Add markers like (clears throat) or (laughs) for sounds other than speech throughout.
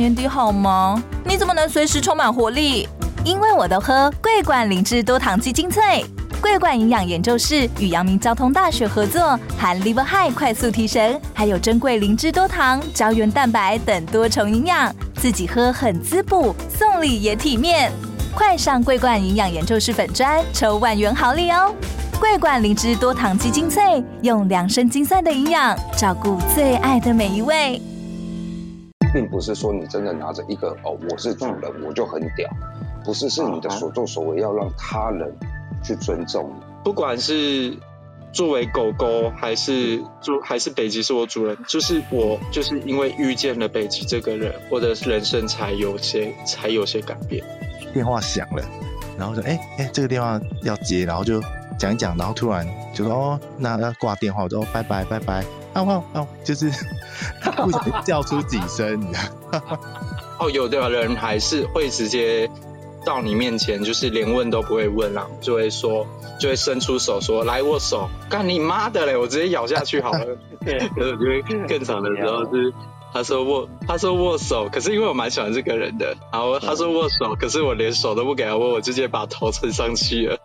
年底好忙？你怎么能随时充满活力？因为我都喝桂冠灵芝多糖基精粹。桂冠营养研究室与阳明交通大学合作，含 Liver High 快速提神，还有珍贵灵芝多糖、胶原蛋白等多重营养，自己喝很滋补，送礼也体面。快上桂冠营养研究室粉砖抽万元好礼哦！桂冠灵芝多糖基精粹，用量身精算的营养，照顾最爱的每一位。并不是说你真的拿着一个哦，我是主人，我就很屌，不是，是你的所作所为要让他人去尊重你。不管是作为狗狗，还是做还是北极是我主人，就是我就是因为遇见了北极这个人，我的人生才有些才有些改变。电话响了，然后说：“哎哎，这个电话要接。”然后就讲一讲，然后突然就说：“哦，那要挂电话。”我说：“拜拜拜拜。”哦哦哦，就是 (laughs) 不想叫出几声。(laughs) 哦，有的人还是会直接到你面前，就是连问都不会问啦，就会说，就会伸出手说：“来握手。”干你妈的嘞！我直接咬下去好了。(laughs) 对，我觉得更长的时候是。他说握，他说握手，可是因为我蛮喜欢这个人的，然后他说握手，可是我连手都不给他握，我直接把头沉上去了。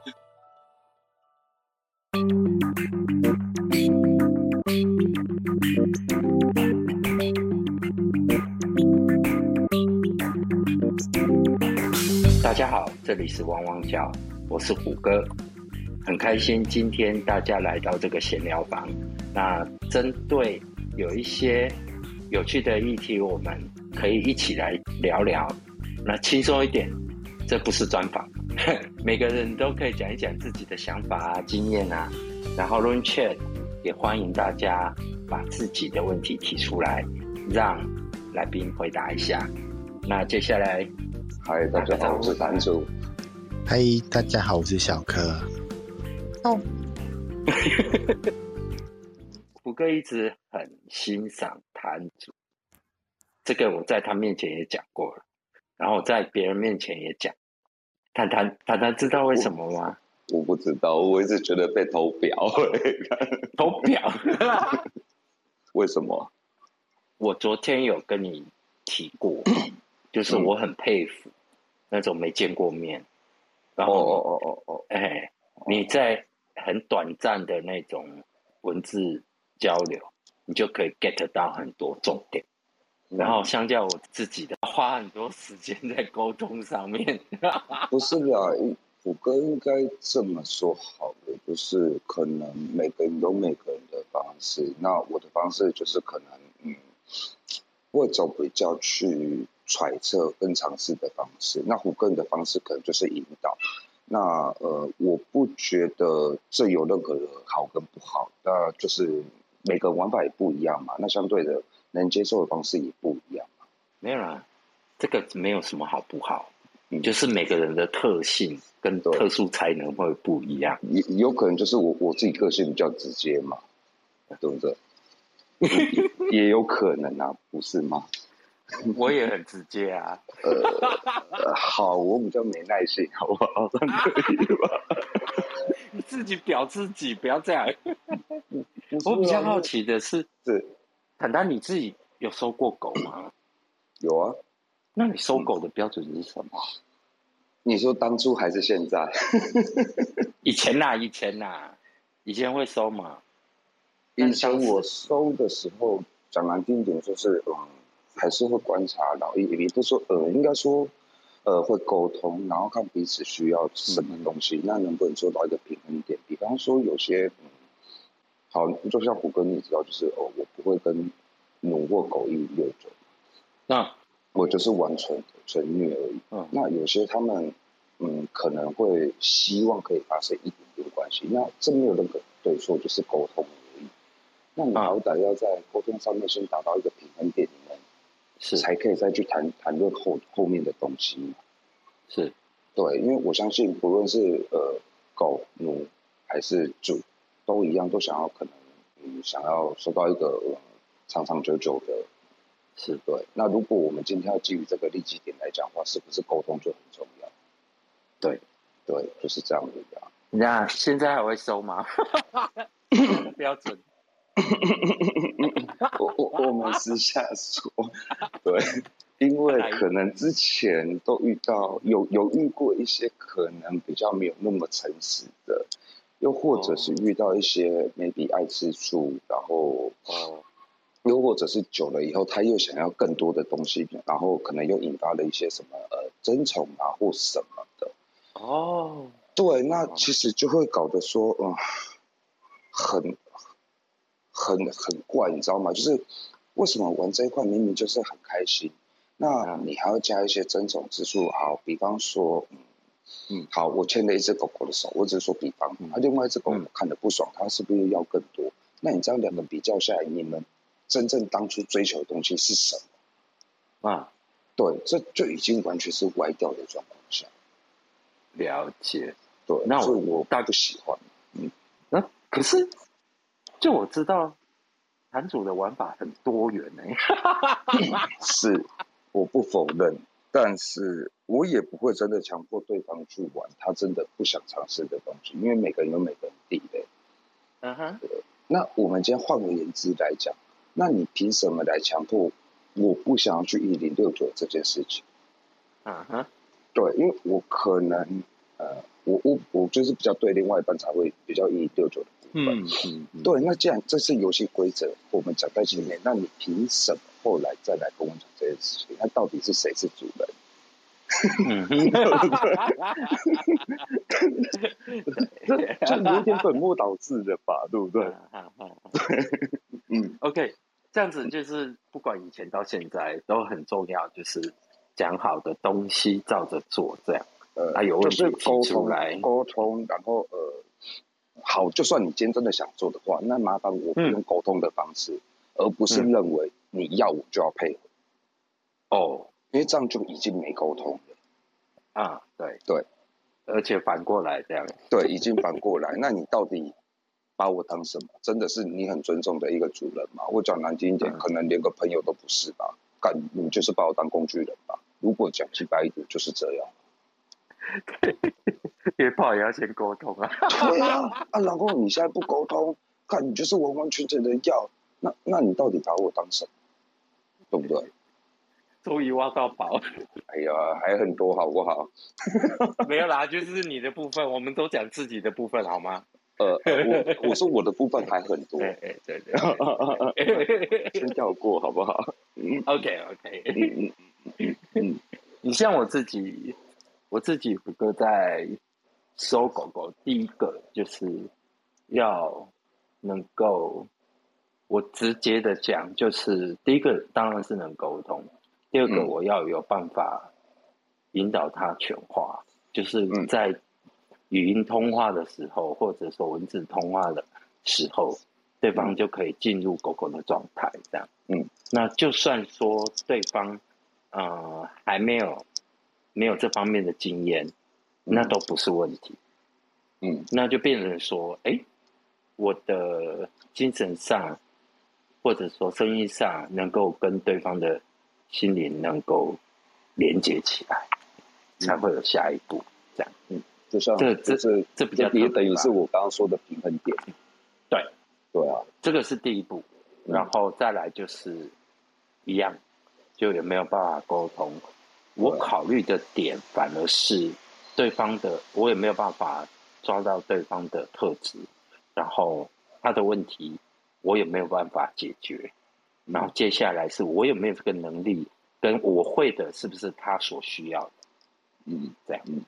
大家好，这里是汪汪叫，我是虎哥，很开心今天大家来到这个闲聊房。那针对有一些。有趣的议题，我们可以一起来聊聊。那轻松一点，这不是专访，(laughs) 每个人都可以讲一讲自己的想法啊、经验啊。然后 Run Chat 也欢迎大家把自己的问题提出来，让来宾回答一下。那接下来，嗨，大家好，我是男主。嗨，大家好，我是小柯。哦。(laughs) 虎哥一直很欣赏摊主，这个我在他面前也讲过了，然后在别人面前也讲。谈谈谈谈，知道为什么吗？我不知道，我一直觉得被投表。(laughs) 投表？(laughs) 为什么？我昨天有跟你提过，就是我很佩服那种没见过面，然后哦哦哦哦，哎，你在很短暂的那种文字。交流，你就可以 get 到很多重点。然后相较我自己的，花很多时间在沟通上面。(laughs) 不是啦，虎哥应该这么说好的，就是可能每个人有每个人的方式。那我的方式就是可能，嗯，会走比较去揣测跟尝试的方式。那虎哥的方式可能就是引导。那呃，我不觉得这有任何的好跟不好，那就是。每个玩法也不一样嘛，那相对的能接受的方式也不一样嘛。没有啦，这个没有什么好不好，就是每个人的特性跟特殊才能会不一样。也有可能就是我我自己个性比较直接嘛，对不对？(laughs) 也有可能啊，不是吗？(laughs) 我也很直接啊。呃，好，我比较没耐心，好不好？可以吧？你自己表自己，不要这样。我比较好奇的是，是坦坦你自己有收过狗吗？有啊。那你收狗的标准是什么？你说当初还是现在？(laughs) 以前呐，以前呐，以前会收嘛？以前我收的时候，讲难听一点，就是嗯，还是会观察到，也也不说呃，应该说呃，会沟通，然后看彼此需要什么东西，那能不能做到一个平衡点？比方说有些嗯。好，就像虎哥，你知道，就是哦，我不会跟奴或狗一溜走，那我就是完全纯虐而已。嗯，那有些他们，嗯，可能会希望可以发生一点点关系，那这没有任何对错，就是沟通而已。那你好歹要在沟通上面先达到一个平衡点，是才可以再去谈谈论后后面的东西嘛？是，对，因为我相信，不论是呃狗奴还是主。都一样，都想要可能，嗯，想要收到一个长长久久的，是对。那如果我们今天要基于这个利基点来讲话，是不是沟通就很重要？对，对，就是这样子的。那现在还会收吗？(laughs) 标准。(laughs) 我我我们私下说，对因为可能之前都遇到有有遇过一些可能比较没有那么诚实的，又或者是遇到一些 maybe 爱吃醋，然后哦，又或者是久了以后他又想要更多的东西，然后可能又引发了一些什么呃争宠啊或什么的。哦，对，那其实就会搞得说，嗯，很很很怪，你知道吗？就是为什么玩这一块明明就是很开心，那你还要加一些增宠之处？好，比方说，嗯嗯，好，我牵了一只狗狗的手，我只是说比方，那、另外一只狗狗看的不爽，它是不是要更多？那你这样两个比较下来，你们真正当初追求的东西是什么？啊，对，这就已经完全是歪掉的状况下。了解。对，那我我大不喜欢。嗯那可是，就我知道，坛主的玩法很多元呢、(laughs) 是，我不否认，但是我也不会真的强迫对方去玩他真的不想尝试的东西，因为每个人有每个人地雷。嗯哼，那我们今天换个言之来讲，那你凭什么来强迫我不想要去一零六九这件事情？嗯哼，对，因为我可能呃，我我我就是比较对另外一半才会比较一零六九。嗯嗯嗯，对，那既然这是游戏规则，我们讲在前面，那你凭什么后来再来跟我讲这件事情？那到底是谁是主人？嗯哼，(laughs) (laughs) 这就有点本末倒置的吧，对不对？嗯，OK，这样子就是不管以前到现在都很重要，就是讲好的东西照着做，这样。呃，啊有问题提出通来沟通，然后呃，好，就算你今天真的想做的话，那麻烦我不用沟通的方式，而不是嗯认为你要我就要配合，哦，因为这样就已经没沟通了。啊，对对，而且反过来这样，对，已经反过来，那你到底把我当什么？真的是你很尊重的一个主人吗？我讲难听一点，嗯可能连个朋友都不是吧？干，你就是把我当工具人吧？如果讲直白一点，就是这样。约炮也要先沟通啊。对啊，啊，老公你现在不沟通，看你就是完完全全的要，那那你到底把我当什么？对不对？终于挖到宝，哎呀，还很多好不好？(laughs) 没有啦，就是你的部分，我们都讲自己的部分好吗？呃，呃我我说我的部分还很多，(laughs) 对对对对 (laughs) 先跳过好不好？，OK OK。嗯嗯嗯你像我自己，我自己虎哥在收狗狗，第一个就是要能够，我直接的讲，就是第一个当然是能沟通，第二个嗯。我要有办法引导它全化，就是嗯。在语音通话的时候，或者说文字通话的时候，对方就可以进入狗狗的状态，这样。嗯，那就算说对方呃还没有没有这方面的经验，那都不是问题。嗯那就变成说，哎，我的精神上或者说生意上能够跟对方的心灵能够连接起来，才会有下一步。这样，嗯，就像这这是这比较也等于是我刚刚说的平衡点。对，对啊，这个是第一步，嗯然后再来就是一样，就有没有办法沟通。我考虑的点反而是对方的，我也没有办法抓到对方的特质，然后他的问题我也没有办法解决，然后接下来是我有没有这个能力，跟我会的是不是他所需要的，嗯。这样。嗯。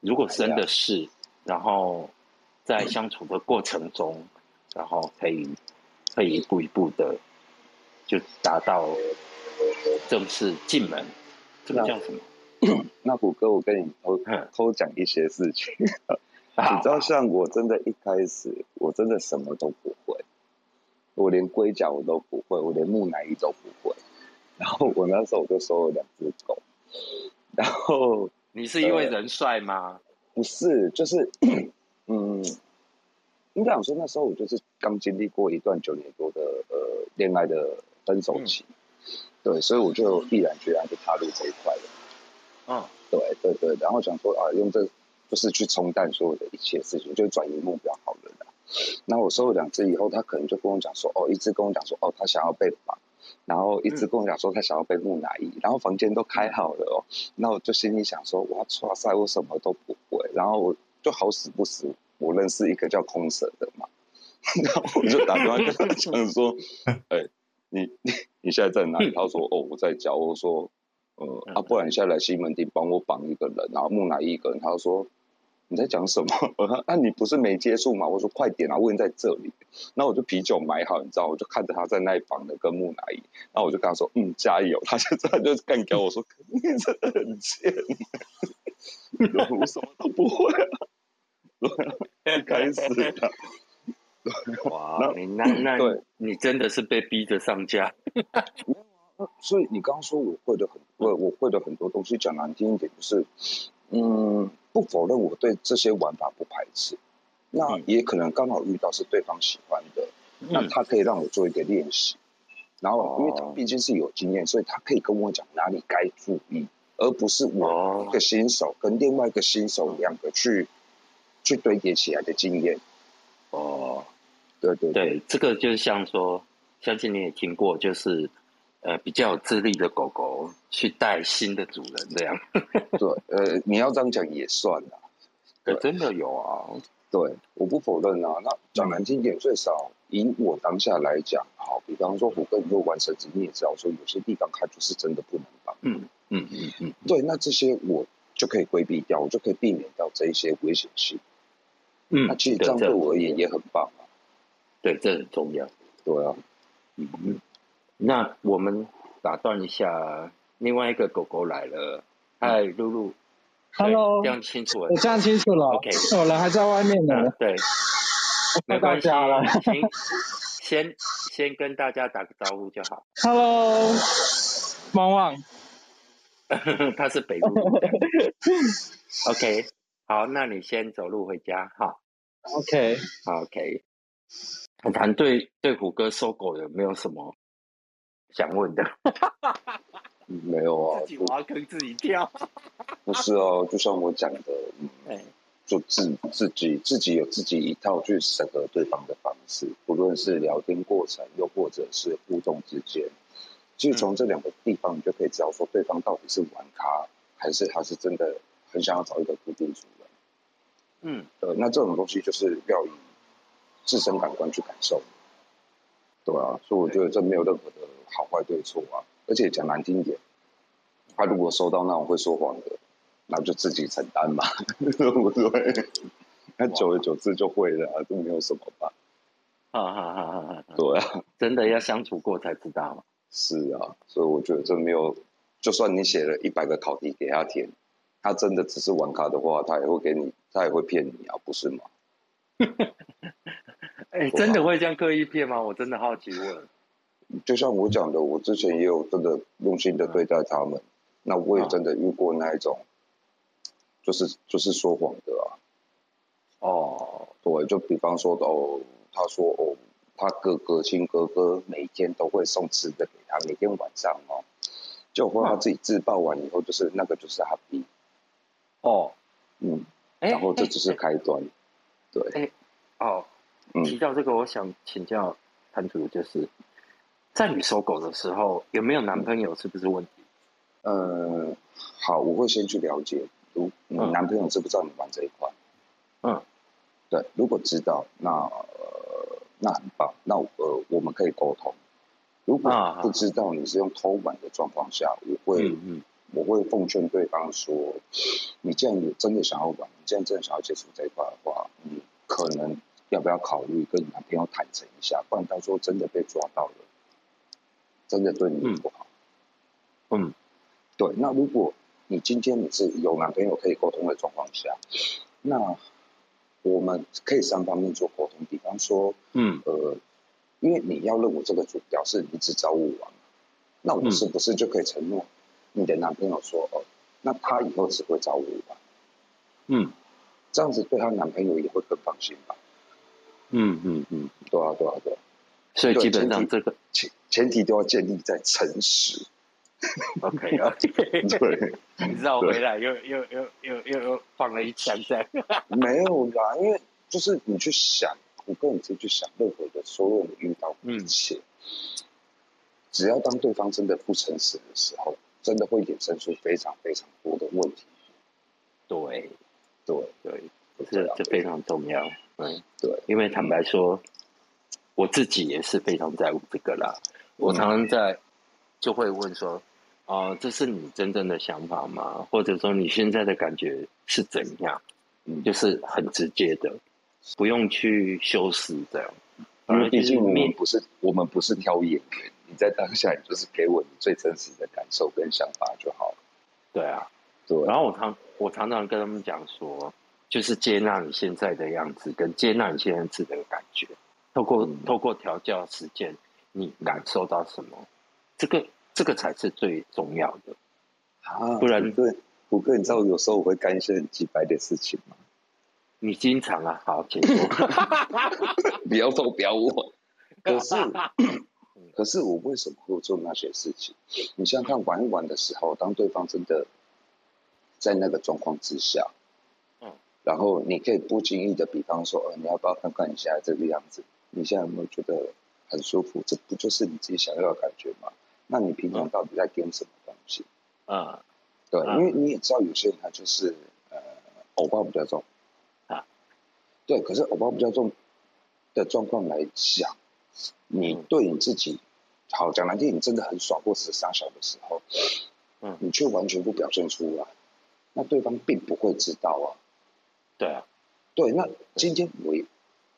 如果真的是，然后在相处的过程中，然后可以可以一步一步的就达到正式进门，这个叫什么？(coughs) 那虎哥，我跟你偷嗯偷讲一些事情。(laughs) 你知道，像我真的一开始，我真的什么都不会，我连龟甲我都不会，我连木乃伊都不会。(laughs) 然后我那时候我就收了两只狗，(laughs) 然后你是因为人帅吗？不是，就是，嗯，应该讲说那时候我就是刚经历过一段九年多的呃恋爱的分手期，对，所以我就毅然决然就踏入这一块了。嗯，对对对，然后想说啊，用这就是去冲淡所有的一切事情，就转移目标好了啦。那我收了两只以后，他可能就跟我讲说，哦，一只跟我讲说，哦，他想要被绑，然后一直跟我讲说他想要被木乃伊，然后房间都开好了哦，那我就心里想说，哇，哇塞，我什么都不会，然后我就好死不死，我认识一个叫空蛇的嘛，(laughs) 然后我就打电话跟他讲说，(laughs) 哎，你你 (laughs) 你现在在哪里？他说，哦，我在家。我说，呃，啊，不然你现在来西门町帮我绑一个人，然后木乃伊一个人。他说。你在讲什么？(laughs) 那你不是没接触吗？我说快点啊，问在这里。那我就啤酒买好，你知道，我就看着他在那里绑的跟木乃伊，然后我就跟他说：“嗯，加油。(laughs) ”他就他就干掉我说：“你真的很贱。”我什么都不会啊，开始了。(laughs) 哇，你那那对，你真的是被逼着上架。所以你刚刚说我会的很，我我会的很多东西，讲难听一点就是，嗯。不否认我对这些玩法不排斥，那也可能刚好遇到是对方喜欢的，那他可以让我做一个练习，然后因为他毕竟是有经验，所以他可以跟我讲哪里该注意，而不是我一个新手跟另外一个新手两个去去堆叠起来的经验。哦，对对对，这个就像说，相信你也听过，就是。呃，比较有资历的狗狗去带新的主人，这样。(laughs) 对，呃，你要这样讲也算啦。对，真的有啊。对，我不否认啊。那讲难听点，最少以我当下来讲，好，比方说虎哥你会玩绳子，你也知道说有些地方它就是真的不能绑。嗯嗯嗯嗯。对，那这些我就可以规避掉，我就可以避免掉这一些危险性。嗯，那其实这样对我而言也很棒啊。对，这很重要。对啊。嗯嗯。那我们打断一下，另外一个狗狗来了。嗨，露露，Hello，这样清楚了，我这样清楚了。OK，我人还在外面呢。对，没关系了。先先跟大家打个招呼就好。Hello，汪汪，(laughs) 他是北路。OK，好，那你先走路回家哈。OK，OK。谈谈对对虎哥收狗有没有什么？想问的，(laughs) 没有啊，自己挖坑自己跳，不是哦，就像我讲的，嗯，就自自己自己有自己一套去审核对方的方式，不论是聊天过程，又或者是互动之间，其实从这两个地方，你就可以知道说对方到底是玩咖，还是他是真的很想要找一个固定主人。嗯，呃，那这种东西就是要以自身感官去感受。对啊，所以我觉得这没有任何的好坏对错啊，而且讲难听点，他如果收到那种会说谎的，那就自己承担嘛，(laughs) 对不对？那久而久之就会了，就没有什么吧。哈哈哈！哈对啊，(laughs) 真的要相处过才知道嘛。是啊，所以我觉得这没有，就算你写了一百个考题给他填，他真的只是玩卡的话，他也会给你，他也会骗你啊，不是吗？(laughs) 哎，真的会这样刻意骗吗？我真的好奇问。就像我讲的，我之前也有真的用心的对待他们，那我也真的遇过那一种，就是就是说谎的啊。哦，对，就比方说哦，他说哦，他哥哥亲哥哥每天都会送吃的给他，每天晚上哦，就后他自己自爆完以后，就是那个就是他逼。哦，嗯，然后这只是开端，对，哦。提到这个，我想请教潘主，就是在你收狗的时候，有没有男朋友？是不是问题？呃，好，我会先去了解，如你男朋友知不知道你玩这一块？嗯，对，如果知道，那呃，那很棒，那呃，我们可以沟通。如果不知道你是用偷玩的状况下，我会，我会奉劝对方说，你既然有真的想要玩，你既然真的想要接触这一块的话，你可能。要不要考虑跟男朋友坦诚一下？不然到时候真的被抓到了，真的对你不好。嗯，对。那如果你今天你是有男朋友可以沟通的状况下，那我们可以三方面做沟通。比方说，嗯，呃，因为你要认我这个主表示你只找我玩，那我是不是就可以承诺你的男朋友说，哦，那他以后只会找我玩？嗯，这样子对她男朋友也会更放心吧？嗯嗯嗯，对啊对啊对，所以基本上这个前前提都要建立在诚实。OK (laughs) OK，对，你知道回来又又又又又又放了一枪在？(laughs) 没有啦，因为就是你去想，我跟你自己去想，任何的所有你遇到一切，只要当对方真的不诚实的时候，真的会衍生出非常非常多的问题。对，对对，这这非常重要。嗯，对，因为坦白说，我自己也是非常在乎这个啦。我常常在就会问说：“哦，这是你真正的想法吗？或者说你现在的感觉是怎样？”嗯，就是很直接的，不用去修饰这样。因为毕竟我们不是我们不是挑演员，你在当下你就是给我你最真实的感受跟想法就好了。对啊，对。然后我常我常常跟他们讲说，就是接纳你现在的样子，跟接纳你现在自己的感觉。透过透过调教实践，你感受到什么？这个这个才是最重要的啊！不然对，虎哥，你知道有时候我会干一些很鸡白的事情吗？你经常啊，好，请说。(laughs) 不要逗，不要问。可是，(laughs) 可是我为什么会做那些事情？你想想看，玩一玩的时候，当对方真的在那个状况之下，嗯，然后你可以不经意的，比方说，呃，你要不要看看你现在这个样子？你现在有没有觉得很舒服？这不就是你自己想要的感觉吗？那你平常到底在跟什么东西？啊，对，因为你也知道，有些人他就是呃，偶包比较重啊。对，可是偶包比较重的状况来讲，你对你自己好讲难听，你真的很爽或是傻小的时候，嗯，你却完全不表现出来，那对方并不会知道啊。对啊，对，那今天我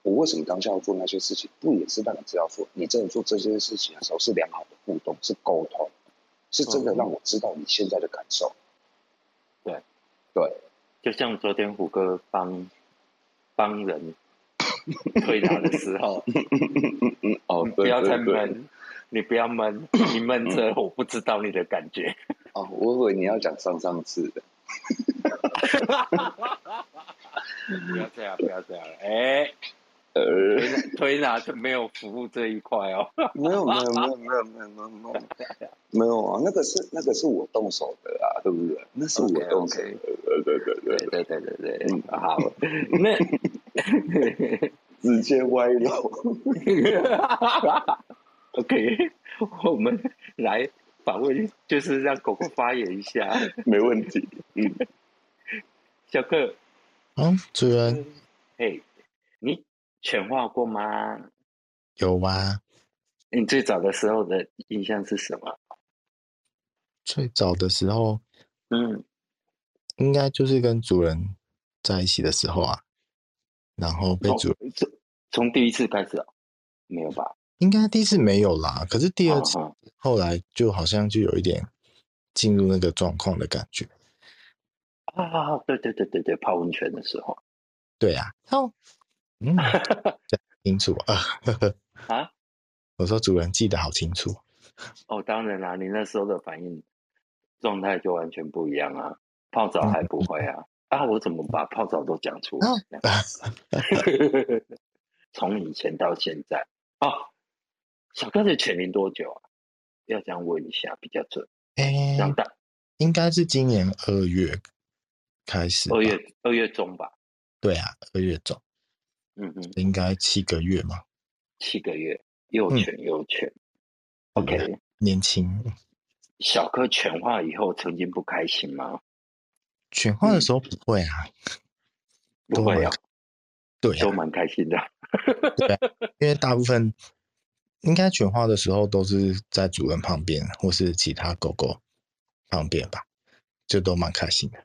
我为什么当下要做那些事情？不也是让你知道说，你真的做这些事情的时候是良好的互动，是沟通，是真的让我知道你现在的感受。对，对，就像昨天虎哥帮。帮人 (laughs) 推拿的时候，哦，(laughs) 不要再闷，你不要闷，你闷着我不知道你的感觉。哦，我以为你要讲上上次的。(laughs) (laughs) 不要这样，(laughs) 不要这样，哎。呃。推拿就没有服务这一块哦，没有没有没有没有没有没有没有。啊，那个是那个是我动手的啊，对不对？那是我动手的，对对对对对。对对对，好，(laughs) 那直接歪楼。OK，我们来访问，就是让狗狗发言一下，没问题。嗯，小克，嗯，主人，嘿，你。犬化过吗？有啊。你最早的时候的印象是什么？最早的时候，嗯，应该就是跟主人在一起的时候啊，然后被主人从从第一次开始啊，没有吧？应该第一次没有啦，可是第二次后来就好像就有一点进入那个状况的感觉。啊，对对对对对，泡温泉的时候。对呀，哦。嗯，(laughs) 清楚啊！啊，我说主人记得好清楚。哦，当然啦，你那时候的反应状态就完全不一样啊！泡澡还不会啊？啊，我怎么把泡澡都讲出来？(laughs) 从以前到现在啊，小哥的全龄多久啊？要这样问一下比较准。哎，大应该是今年二月开始，二月二月中吧？对啊，二月中。嗯嗯，应该七个月嘛，七个月，又全又全，OK，年轻。小柯犬化以后，曾经不开心吗？犬化的时候不会啊，不会啊，对，都蛮开心的。对，(laughs) 因为大部分应该犬化的时候都是在主人旁边，或是其他狗狗旁边吧，就都蛮开心的。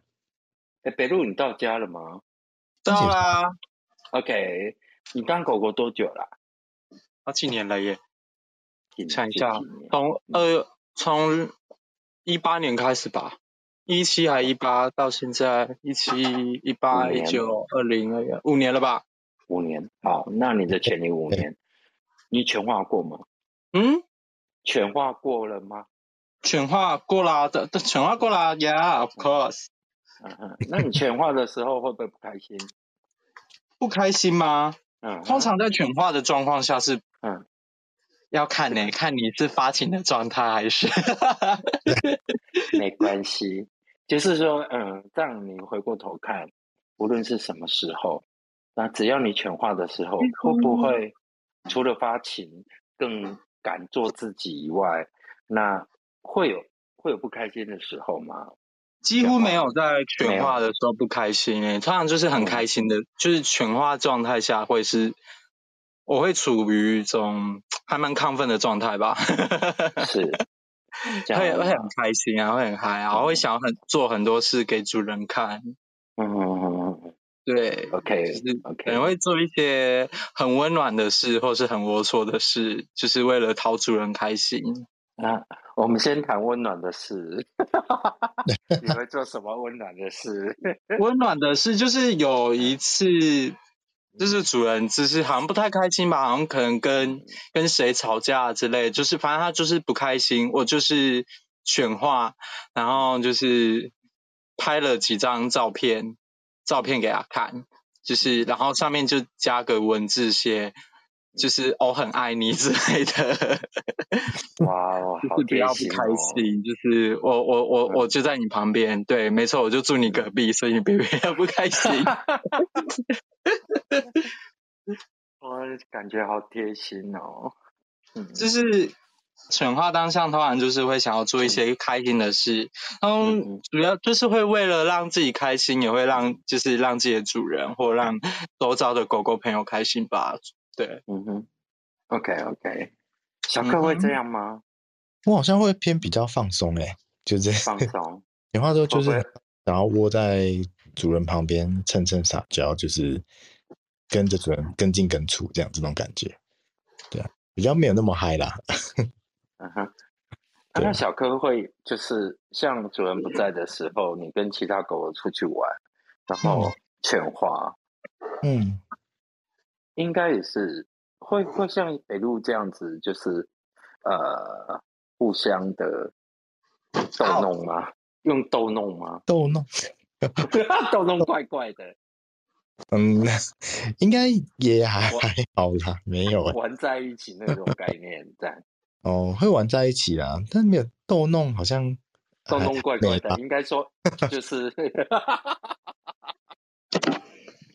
哎，北路，你到家了吗？到啦。OK，你当狗狗多久了？好几年了耶。想一下，从二从一八年开始吧，一七还一八到现在一七一八一九二零二五年了吧？五年，好，那你的潜力五年，你全化过吗？嗯，全化过了吗？全化过了的，全化过了，Yeah，of course。嗯嗯，那你犬化的时候会不会不开心？(laughs) 不开心吗？嗯，通常在犬化的状况下是，嗯，要看呢，看你是发情的状态还是，(laughs) 没关系，就是说，嗯，让你回过头看，无论是什么时候，那只要你犬化的时候，会不会除了发情更敢做自己以外，那会有会有不开心的时候吗？几乎没有在犬化的时候不开心诶，通常就是很开心的，就是犬化状态下会是，我会处于一种还蛮亢奋的状态吧。是，(laughs) 会会很开心啊，会很嗨啊，会想要很做很多事给主人看。嗯对，OK，就是可能会做一些很温暖的事，或是很龌龊的事，就是为了讨主人开心。那我们先谈温暖的事。(laughs) 你会做什么温暖的事？温暖的事就是有一次，就是主人就是好像不太开心吧，好像可能跟跟谁吵架之类，就是反正他就是不开心。我就是选话，然后就是拍了几张照片，照片给他看，就是然后上面就加个文字写。就是我很爱你之类的，哇，(laughs) 就是不要不开心，就是我我我我就在你旁边，对，没错，我就住你隔壁，所以你别 (laughs) 不要不开心。(laughs) 我感觉好贴心哦，就是犬化当下，通常就是会想要做一些开心的事，嗯，主要就是会为了让自己开心，也会让就是让自己的主人或让周遭的狗狗朋友开心吧。对，嗯哼，OK OK，小克会这样吗？我好像会偏比较放松哎，就是放松。讲话之后就是然后窝在主人旁边蹭蹭撒娇，就是跟着主人跟进跟出这样这种感觉。对啊，比较没有那么嗨啦。(laughs) 嗯哼，那小柯会就是像主人不在的时候，你跟其他狗狗出去玩，然后犬化，嗯。应该也是会会像北路这样子，就是呃互相的逗弄吗？用逗弄吗？逗弄，(laughs) 逗弄怪怪的。(laughs) 嗯，应该也还还好啦，没有玩在一起那种概念在。(laughs) 哦，会玩在一起啦，但没有逗弄，好像逗弄怪怪的。应该说就是。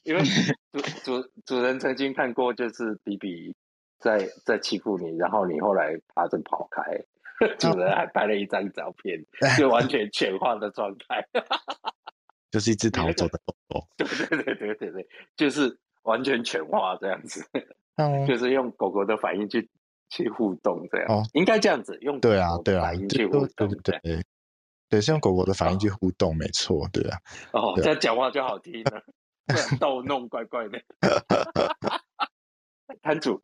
因为 (laughs) 主主主人曾经看过，就是比比在在欺负你，然后你后来爬着跑开，(laughs) 主人还拍了一张照片，就完 (laughs) 全犬化的状态，就是一只逃走的狗狗。对对对对对对，就是完全犬化这样子，就是用狗狗的反应去去互动这样，哦应该这样子用对啊对啊反应去互动对对对，是用狗狗的反应去互动，没错，对啊。哦，这样讲话就好听了。(laughs) 逗弄怪怪的，(laughs) 摊主，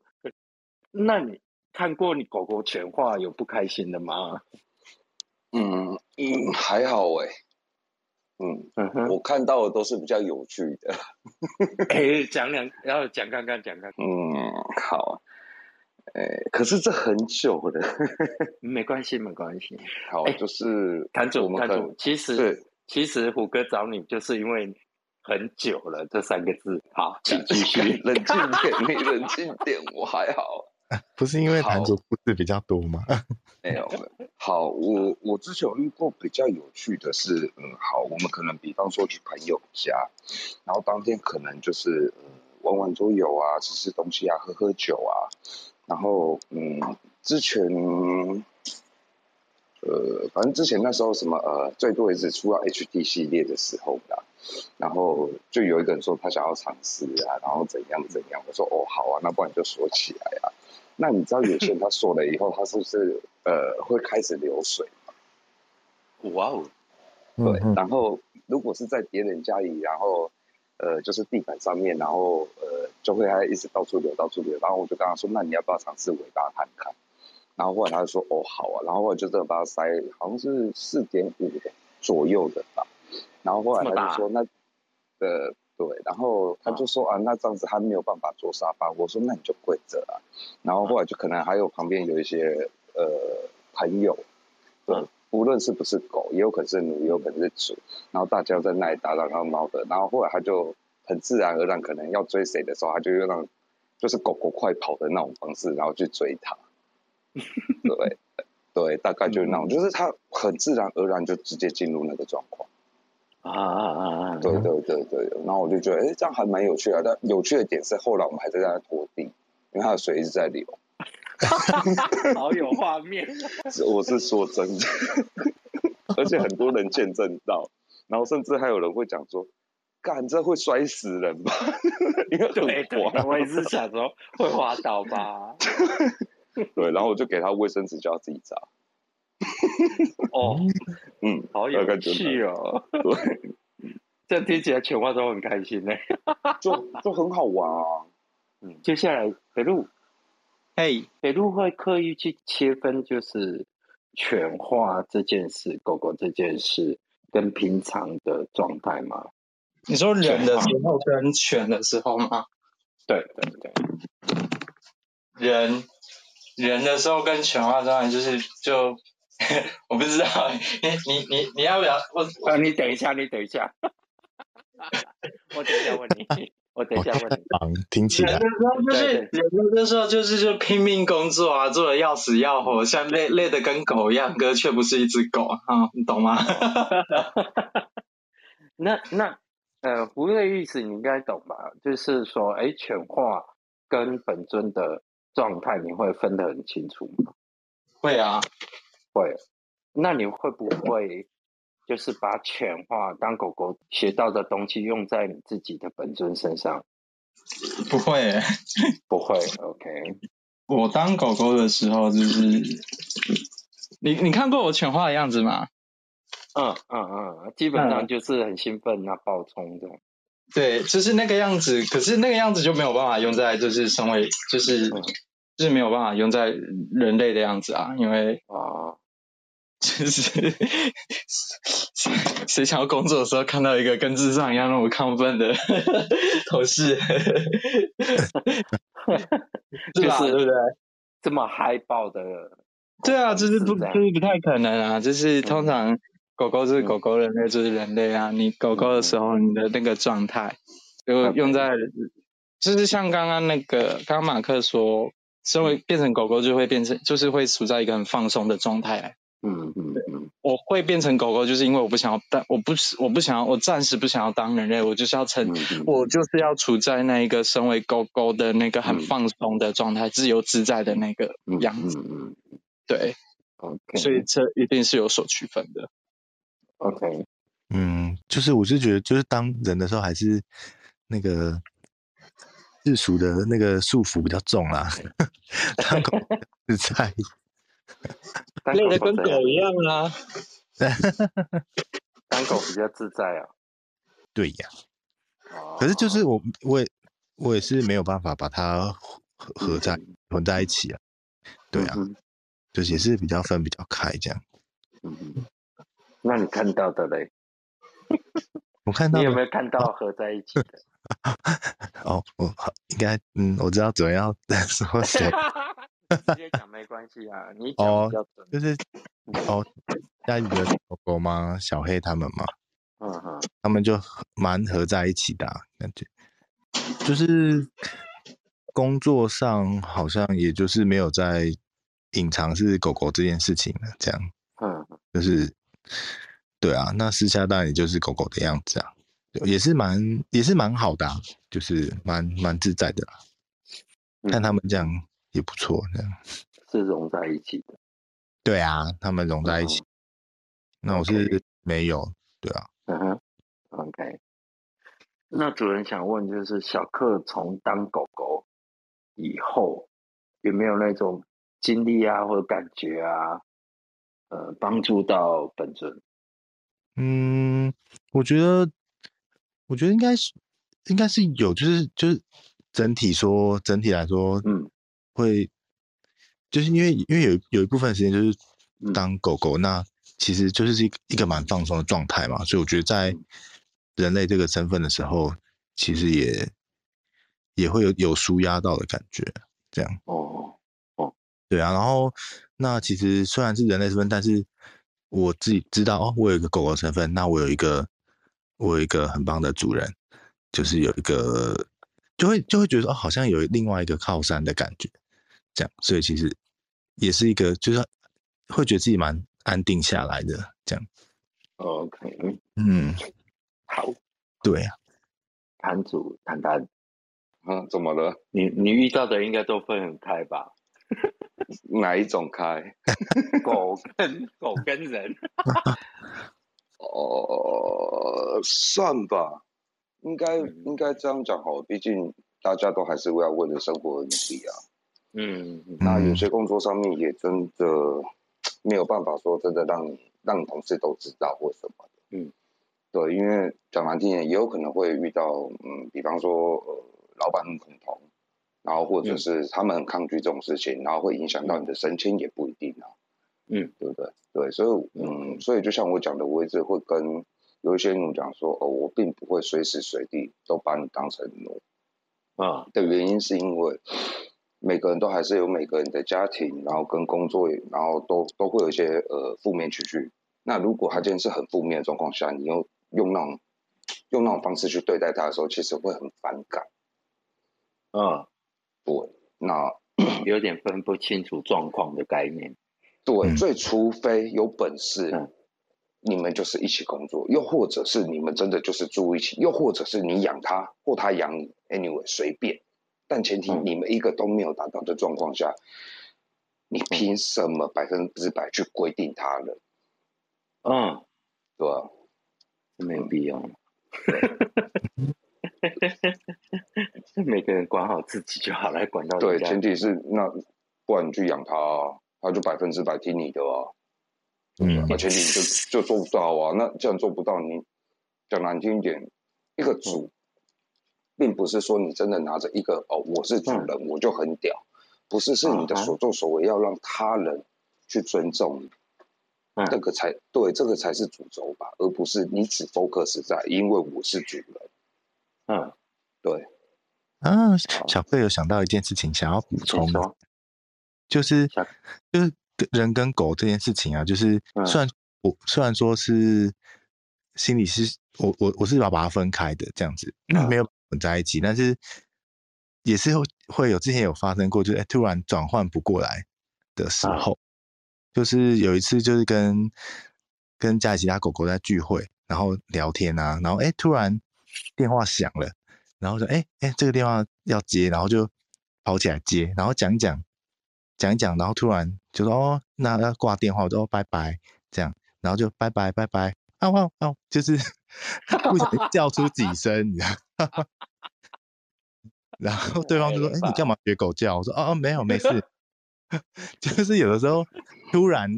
那你看过你狗狗犬化有不开心的吗？嗯嗯，还好哎，嗯嗯，我看到的都是比较有趣的。(laughs) 哎，讲两，然后讲看看，讲看。嗯，好。哎，可是这很久了。没关系，没关系。好，就是摊主，摊主，其实其实虎哥找你就是因为。很久了，这三个字，好，(laughs) 请继续。冷静点，你冷静点，我还好。(laughs) 不是因为谈主故事比较多吗？(laughs) 没有，好，我我之前有遇过比较有趣的是，嗯，好，我们可能比方说去朋友家，然后当天可能就是嗯玩玩桌游啊，吃吃东西啊，喝喝酒啊，然后嗯，之前。呃，反正之前那时候什么呃，最多也是出到 HD 系列的时候啦，然后就有一个人说他想要尝试啊，然后怎样怎样，我说哦好啊，那不然就锁起来啊。那你知道有些人他锁了以后，他是不是呃会开始流水哇哦，对，然后如果是在别人家里，然后呃就是地板上面，然后呃就会还一直到处流到处流，然后我就跟他说，那你要不要尝试尾巴看看？然后后来他就说：“哦，好啊。”然后我就真的把它塞，好像是四点五的左右的吧。然后后来他就说：“那，呃，对。”然后他就说：“啊，那这样子他没有办法坐沙发。”我说：“那你就跪着啊。”然后后来就可能还有旁边有一些呃朋友，对，无论是不是狗，也有可能是奴，也有可能是主。然后大家在那里打打闹闹的。然后后来他就很自然而然，可能要追谁的时候，他就用让就是狗狗快跑的那种方式，然后去追他。对，(laughs) 对，大概就是那种，就是他很自然而然就直接进入那个状况。啊啊啊啊！对对对对，然后我就觉得，哎，这样还蛮有趣的。但有趣的点是，后来我们还在在那拖地，因为它的水一直在流。好有画面。我是说真的，而且很多人见证到，然后甚至还有人会讲说：“干，这会摔死人吧？” (laughs) 因为对对，我也是想说会滑倒吧。(laughs) 对，然后我就给他卫生纸，叫他自己扎。哦，嗯，好有趣哦。对，(laughs) 这听起来全话都很开心呢，就就很好玩啊。嗯，接下来北路，哎，北路会刻意去切分，就是犬化这件事，狗狗这件事跟平常的状态吗？你说人的时候跟犬的时候吗？对对对，人人的时候跟犬化状态就是就。(laughs) 我不知道，你你你你要不要？我啊，你等一下，你等一下，(laughs) (laughs) 我等一下问你，我等一下问你。听起来，人的时候就是人的时候就是就拼命工作啊，做的要死要活，像累累的跟狗一样，哥却不是一只狗啊，你懂吗？那那呃，狐类意思你应该懂吧？就是说，哎，犬化跟本尊的状态，你会分得很清楚吗？会啊。会，那你会不会就是把犬化当狗狗学到的东西用在你自己的本尊身上？不会，(laughs) 不会。OK，我当狗狗的时候就是，你你看过我犬化的样子吗？嗯嗯嗯，基本上就是很兴奋啊，暴冲的。对，就是那个样子。可是那个样子就没有办法用在就是身为就是就是没有办法用在人类的样子啊，因为啊。就是谁想要工作的时候看到一个跟智障一样那么亢奋的 (laughs) 同事，(laughs) 是吧？对不对？这么嗨爆的？对啊，就是不就是不太可能啊！就是通常狗狗是狗狗，人类就是人类啊。你狗狗的时候，你的那个状态，就用在就是像刚刚那个，刚刚马克说，身为变成狗狗就会变成，就是会处在一个很放松的状态。嗯嗯嗯，我会变成狗狗，就是因为我不想要当，我不是我不想要，我暂时不想要当人类，我就是要成，我就是要处在那一个身为狗狗的那个很放松的状态，自由自在的那个样子。嗯嗯，对，OK，所以这一定是有所区分的。OK，嗯，就是我是觉得，就是当人的时候，还是那个世俗的那个束缚比较重啦，(laughs) 当狗自在。(laughs) 累的跟狗一样啊！(laughs) 当狗比较自在啊。对呀。可是就是我，我也我也是没有办法把它合合在混在一起啊。对啊，就是也是比较分比较开这样。嗯那你看到的嘞？我看到。你有没有看到合在一起的？(laughs) 哦，我应该嗯，我知道主要说谁。直接讲没关系啊，你讲比较准。就是哦，家里的狗狗吗？小黑他们吗？嗯哼，他们就蛮合在一起的感觉。就是工作上好像也就是没有在隐藏是狗狗这件事情了，这样。嗯，就是对啊，那私下当然也就是狗狗的样子啊，也是蛮也是蛮好的，就是蛮蛮自在的。看他们这样。也不错，这样是融在一起的。对啊，他们融在一起。那我是没有，对啊。嗯哼，OK。那主人想问，就是小克从当狗狗以后，有没有那种经历啊，或者感觉啊，呃，帮助到本尊？嗯，我觉得，我觉得应该是，应该是有，就是就是整体说，整体来说，嗯。会，就是因为因为有有一部分时间就是当狗狗，那其实就是一一个蛮放松的状态嘛，所以我觉得在人类这个身份的时候，其实也也会有有舒压到的感觉，这样。哦哦，对啊，然后那其实虽然是人类身份，但是我自己知道哦，我有一个狗狗身份，那我有一个我有一个很棒的主人，就是有一个就会就会觉得哦，好像有另外一个靠山的感觉。这样，所以其实也是一个，就是会觉得自己蛮安定下来的。这样，OK，嗯，好，对啊，摊主谈谈，啊，怎么了？你你遇到的应该都分很开吧？哪一种开？(laughs) 狗跟狗跟人。(laughs) 哦，算吧，应该应该这样讲好，毕竟大家都还是为要为了生活而努力啊。嗯，那有些工作上面也真的没有办法说真的让让同事都知道或什么的。嗯，对，因为讲难听点，也有可能会遇到，嗯，比方说呃，老板很恐同，然后或者是他们很抗拒这种事情，然后会影响到你的升迁也不一定啊。嗯，对不对？对，所以嗯，所以就像我讲的，我一直会跟有一些人讲说，哦，我并不会随时随地都把你当成奴啊。的原因是因为每个人都还是有每个人的家庭，然后跟工作，然后都都会有一些呃负面情绪。那如果他今天是很负面的状况下，你又用那种用那种方式去对待他的时候，其实会很反感。嗯，对，那 (clears throat) 有点分不清楚状况的概念。对，最除非有本事，你们就是一起工作，又或者是你们真的就是住一起，又或者是你养他或他养你，anyway 随便，但前提你们一个都没有达到的状况下，你凭什么百分之百去规定他人？嗯，对啊，没有必要。(laughs) 每个人管好自己就好，来管到对，前提是那不然你去养他。他就百分之百听你的啊，嗯，那前提就就做不到啊。那这样做不到，你讲难听一点，一个主，并不是说你真的拿着一个哦，我是主人，我就很屌，不是，是你的所作所为要让他人去尊重你，这个才对，这个才是主轴吧，而不是你只 focus 在因为我是主人，嗯，对，啊，小贝有想到一件事情想要补充。就是就是人跟狗这件事情啊，就是虽然我虽然说是心里是我我我是要把它分开的这样子，没有混在一起，但是也是会会有之前有发生过，就是突然转换不过来的时候，就是有一次就是跟跟家里其他狗狗在聚会，然后聊天啊，然后哎突然电话响了，然后说哎哎这个电话要接，然后就跑起来接，然后讲讲。讲一讲，然后突然就说哦，那要挂电话，我说拜拜，这样，然后就拜拜拜拜，啊啊啊，就是 (laughs) 不小心叫出 (laughs) 几声，你知道，(laughs) 然后对方就说，哎，你干嘛学狗叫？我说，哦哦，没有，没事，就是有的时候突然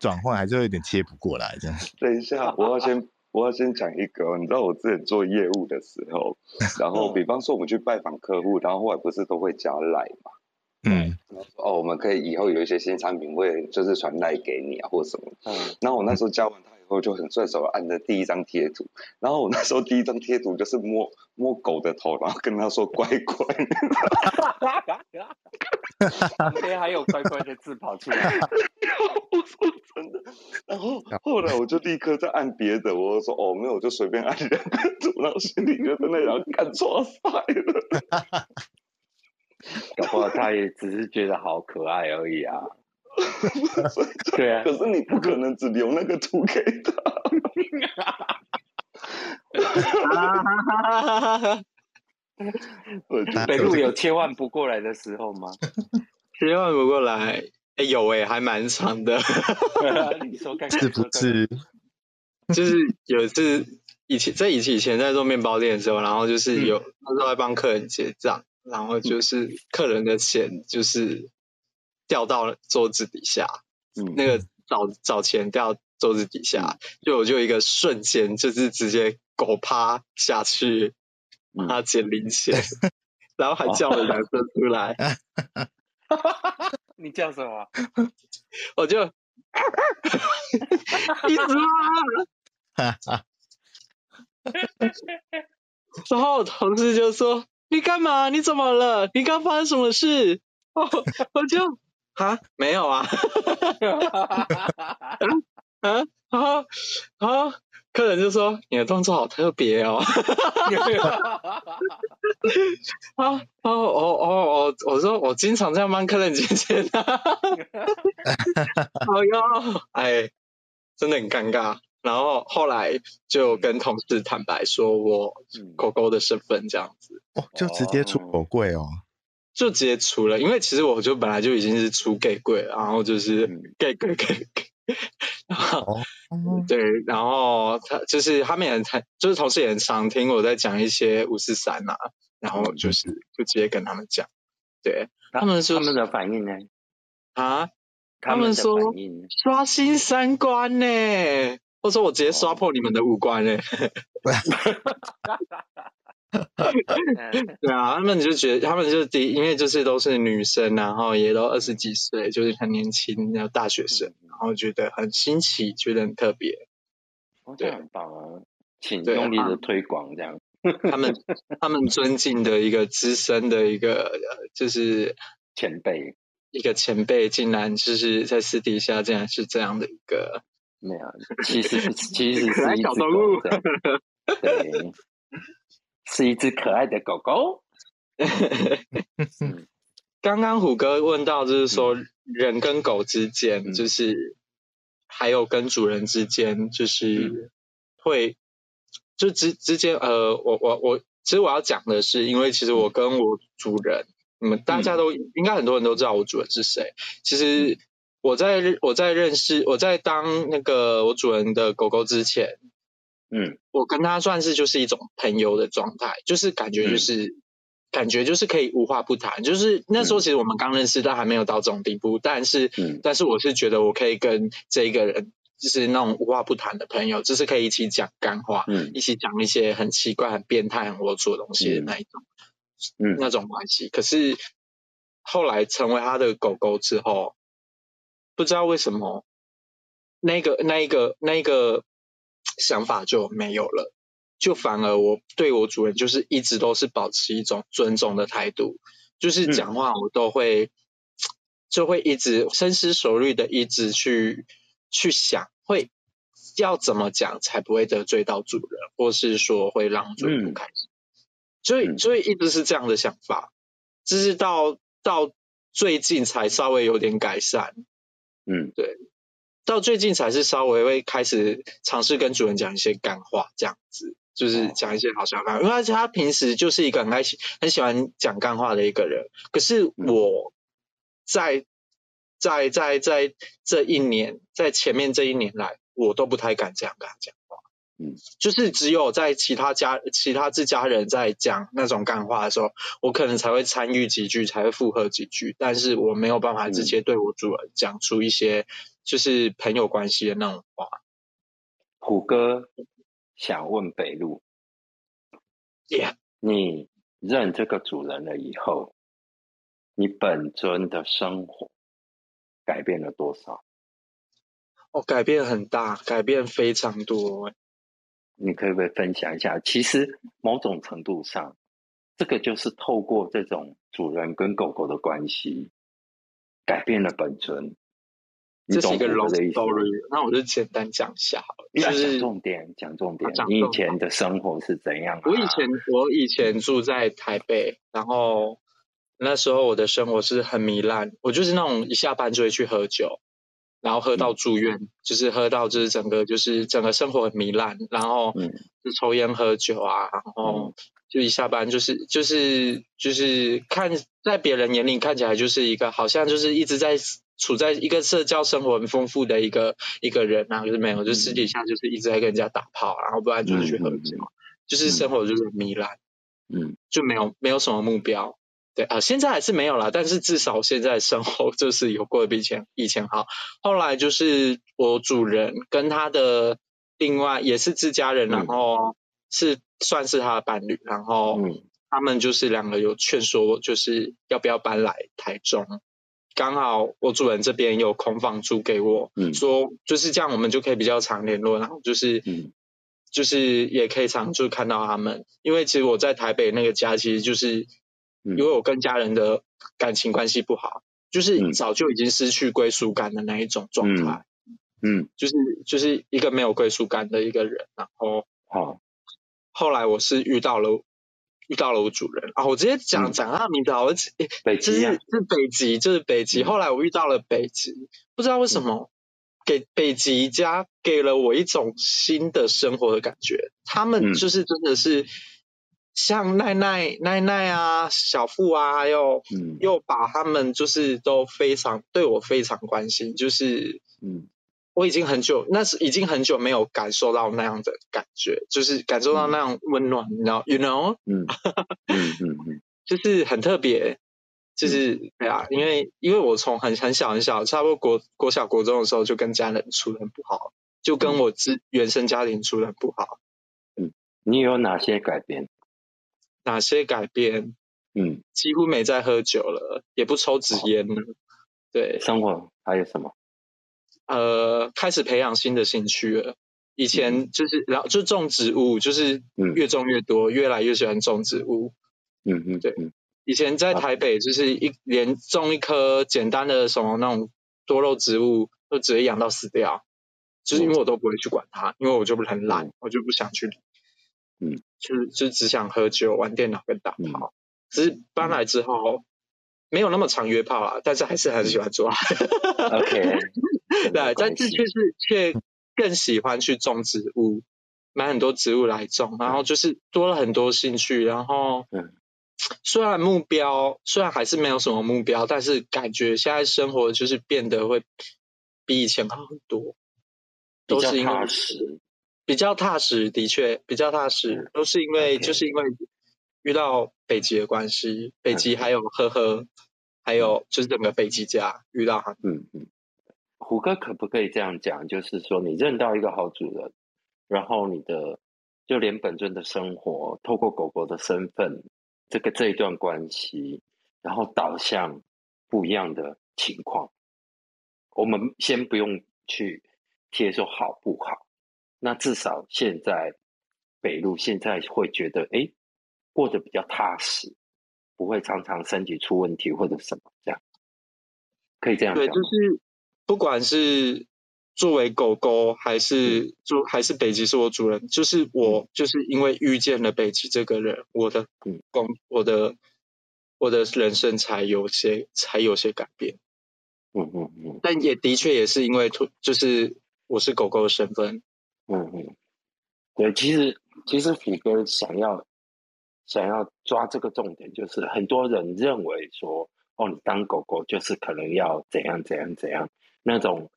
转换，还是会有点切不过来，这样。等一下，我要先我要先讲一个，你知道我之前做业务的时候，然后比方说我们去拜访客户，然后后来不是都会加赖嘛。嗯，哦，我们可以以后有一些新产品会就是传赖给你啊，或什么。嗯，然后我那时候加完他我，就很顺手按着第一张贴图。然后我那时候第一张贴图就是摸摸狗的头，然后跟他说乖乖。哈哈哈旁边还有乖乖的字跑出来。我说真的。然后后来我就立刻再按别的，我说哦没有，我就随便按人图，然后心里就在那样干错赛了。搞不好他也只是觉得好可爱而已啊。对啊，可是你不可能只留那个图给他。(laughs) 北路有切换不过来的时候吗？(laughs) 切换不过来，哎有哎，还蛮长的。(laughs) 你说看是不是？就是有一次以前在以前以前在做面包店的时候，然后就是有那时候在帮客人结账。然后就是客人的钱就是掉到了桌子底下，嗯，那个找找钱掉桌子底下，就我就一个瞬间就是直接狗趴下去，他捡零钱，(laughs) 然后还叫了两声出来，(laughs) 你叫什么？(laughs) 我就一直啊，然后同事就说。你干嘛？你怎么了？你刚发生什么事？哦我就啊，没有啊，啊啊啊！客人就说你的动作好特别哦，(laughs) 啊哦哦哦哦！我说我经常这样帮客人借钱的，(laughs) 好哟，哎，真的很尴尬。然后后来就跟同事坦白说我狗狗的身份这样子，哦，就直接出狗柜哦。就直接出了，因为其实我就本来就已经是出 gay 柜，然后就是 gay 柜 gay 然后 (laughs) 对，然后他就是他们也很就是同事也很常听我在讲一些五四三啊，然后就是就直接跟他们讲，对，他们说他们的反应呢？啊，他们说刷新三观呢，或者说我直接刷破你们的五官呢。(laughs) (laughs) (laughs) 对啊，他们就觉得他们就第，因为就是都是女生，然后也都二十几岁，就是很年轻，然后大学生，然后觉得很新奇，觉得很特别，对，很棒啊，请用力的推广这样。他们他们 (laughs) 尊敬的一个资深的一个就是前辈，一个前辈，竟然就是在私底下竟然是这样的一个，没有，其实其实是 (laughs) 一只狗，对。是一只可爱的狗狗。(laughs) 刚刚虎哥问到，就是说人跟狗之间，就是还有跟主人之间，就是会就之之间，呃，我我我，其实我要讲的是，因为其实我跟我主人，你们大家都应该很多人都知道我主人是谁。其实我在我在认识我在当那个我主人的狗狗之前。嗯，我跟他算是就是一种朋友的状态，就是感觉就是感觉就是可以无话不谈，就是那时候其实我们刚认识，但还没有到这种地步。但是，但是我是觉得我可以跟这一个人，就是那种无话不谈的朋友，就是可以一起讲干话，嗯，一起讲一些很奇怪、很变态、很龌龊的东西的那一种，嗯，那种关系。可是后来成为他的狗狗之后，不知道为什么，那个、那一个、那一个。想法就没有了，就反而我对我主人就是一直都是保持一种尊重的态度，就是讲话我都会就会一直深思熟虑的一直去去想，会要怎么讲才不会得罪到主人，或是说会让主人不开心，所以所以一直是这样的想法，就是到到最近才稍微有点改善，嗯，对。到最近才是稍微会开始尝试跟主人讲一些干话，这样子就是讲一些好笑干话，因为他平时就是一个很爱喜很喜欢讲干话的一个人。可是我在在在在这一年，在前面这一年来，我都不太敢这样跟他讲话。嗯，就是只有在其他家其他自家人在讲那种干话的时候，我可能才会参与几句，才会附和几句，但是我没有办法直接对我主人讲出一些。就是朋友关系的那种话。虎哥想问北路，你认这个主人了以后，你本尊的生活改变了多少？哦，改变很大，改变非常多。你可不可以分享一下？其实某种程度上，这个就是透过这种主人跟狗狗的关系，改变了本尊。这是一个 long story，那我就简单讲一下好了。就是重点，讲重点。你以前的生活是怎样？我以前，我以前住在台北，然后那时候我的生活是很糜烂。我就是那种一下班就会去喝酒，然后喝到住院，就是喝到就是整个就是整个生活很糜烂，然后就抽烟喝酒啊，然后就一下班就是就是就是看在别人眼里看起来就是一个好像就是一直在。处在一个社交生活很丰富的一个一个人啊，就是没有，就私底下就是一直在跟人家打炮，然后不然就是去喝酒，就是生活就是糜烂，嗯，就没有没有什么目标，对啊，现在还是没有啦，但是至少现在生活 (laughs) 就是有过得比以前以前好。后来就是我主人跟他的另外也是自家人，然后是算是他的伴侣，然后他们就是两个有劝说我，就是要不要搬来台中。刚好我主人这边有空房租给我，说就是这样，我们就可以比较常联络，然后就是，就是也可以常就看到他们。因为其实我在台北那个家，其实就是因为我跟家人的感情关系不好，就是早就已经失去归属感的那一种状态。嗯，就是就是一个没有归属感的一个人。然后，好，后来我是遇到了。遇到了我主人啊，我直接讲讲他的名字我，北极是是北极，就是北极。后来我遇到了北极，不知道为什么给北极家给了我一种新的生活的感觉。他们就是真的是像奈奈、奈奈啊、小富啊，还有又把他们就是都非常对我非常关心，就是嗯，我已经很久，那是已经很久没有感受到那样的感觉，就是感受到那样温暖，你知道，you know，嗯。嗯嗯嗯，(laughs) 就是很特别，就是对啊，因为因为我从很很小很小，差不多国国小国中的时候就跟家人处的很不好，就跟我自原生家庭处的很不好。嗯，你有哪些改变？哪些改变？嗯，几乎没再喝酒了，也不抽纸烟了。对，生活还有什么？呃，开始培养新的兴趣了。以前就是，然后就种植物，就是越种越多，越来越喜欢种植物。嗯嗯，对。以前在台北，就是一连种一棵简单的什么那种多肉植物，都直接养到死掉，就是因为我都不会去管它，因为我就很懒，我就不想去理。嗯，就就只想喝酒、玩电脑跟打炮。只是搬来之后，没有那么常约炮啊，但是还是很喜欢做。OK，(laughs) 对，但是却是却更喜欢去种植物，买很多植物来种，然后就是多了很多兴趣。然后，虽然目标虽然还是没有什么目标，但是感觉现在生活就是变得会比以前好很多，都是因踏实。比较踏实，的确比较踏实，都是因为就是因为遇到北极的关系，北极还有呵呵，还有就是整个北极家遇到他。嗯嗯，虎哥可不可以这样讲？就是说你认到一个好主人，然后你的就连本尊的生活，透过狗狗的身份，这个这一段关系，然后导向不一样的情况。我们先不用去贴说好不好。那至少现在北路现在会觉得，哎，过得比较踏实，不会常常身体出问题或者什么这样，可以这样对，就是不管是作为狗狗，还是做还是北极是我主人，就是我就是因为遇见了北极这个人，我的工我的我的人生才有些才有些改变。嗯嗯嗯。但也的确也是因为就是我是狗狗的身份。嗯嗯，对，其实其实虎哥想要想要抓这个重点，就是很多人认为说，哦，你当狗狗就是可能要怎样怎样怎样，那种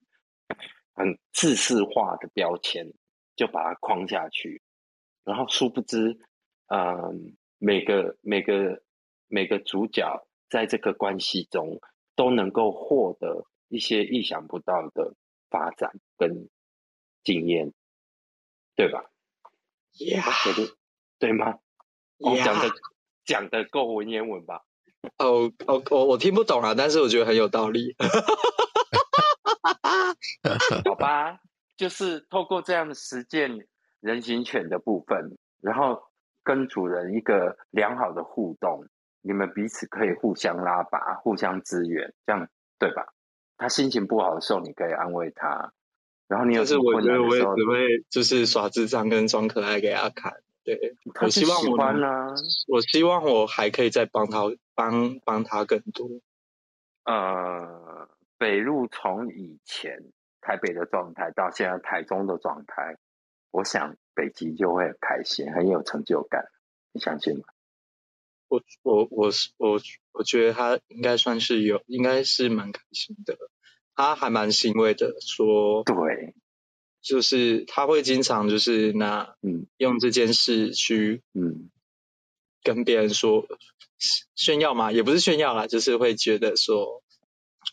很自式化的标签，就把它框下去，然后殊不知，嗯，每个每个每个主角在这个关系中都能够获得一些意想不到的发展跟经验。对吧？呀，对吗？我讲的讲的够文言文吧？哦哦，我我听不懂啊，但是我觉得很有道理。(laughs) 好吧，就是透过这样的实践人形犬的部分，然后跟主人一个良好的互动，你们彼此可以互相拉拔、互相支援，这样对吧？他心情不好的时候，你可以安慰他。然后你有是我觉得我也只会就是耍智障跟装可爱给他看，对我希望我我希望我还可以再帮他帮帮他更多。呃，北路从以前台北的状态到现在台中的状态，我想北极就会很开心，很有成就感，你相信吗？我我我是我我觉得他应该算是有，应该是蛮开心的。他还蛮欣慰的，说对，就是他会经常就是拿嗯。用这件事去嗯。跟别人说炫耀嘛，也不是炫耀啦，就是会觉得说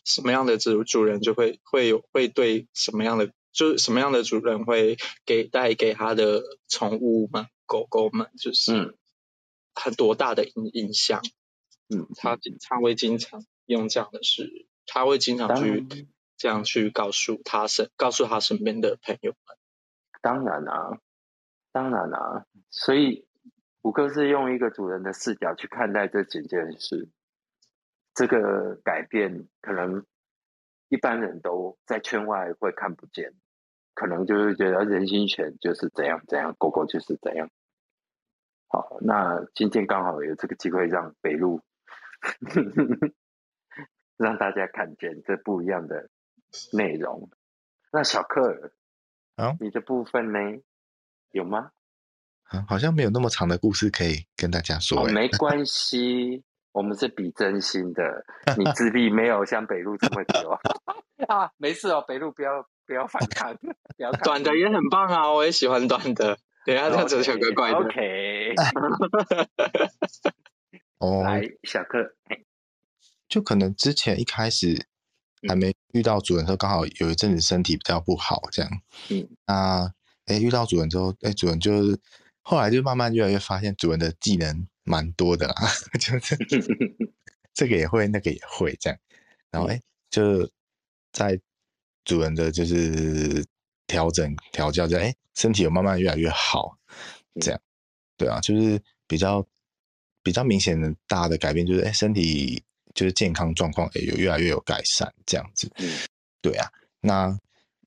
什么样的主主人就会会有会对什么样的就是什么样的主人会给带给他的宠物们狗狗们就是很多大的影影响，嗯，他他会经常用这样的事。他会经常去这样去告诉他身告诉他身边的朋友们。当然啊，当然啊，所以胡哥是用一个主人的视角去看待这几件事。这个改变可能一般人都在圈外会看不见，可能就是觉得人心犬就是怎样怎样，狗狗就是怎样。好，那今天刚好有这个机会让北路。(laughs) 让大家看见这不一样的内容。那小克，啊，你的部分呢？有吗？好像没有那么长的故事可以跟大家说。没关系，(laughs) 我们是比真心的。(laughs) 你自闭没有像北路这么久 (laughs) 啊，没事哦，北路不要不要反抗，不要短的也很棒啊，我也喜欢短的。等下再走小哥怪的。OK。哦，来小克，就可能之前一开始还没遇到主人的时候，刚好有一阵子身体比较不好，这样。嗯。那哎，遇到主人之后，哎，主人就是后来就慢慢越来越发现主人的技能蛮多的啦，(laughs) 就是 (laughs) 这个也会，那个也会这样。然后哎，就在主人的就是调整调教，就哎，身体有慢慢越来越好，这样。对啊，就是比较。比较明显的大的改变就是，哎，身体就是健康状况，也，有越来越有改善这样子。嗯，对啊，那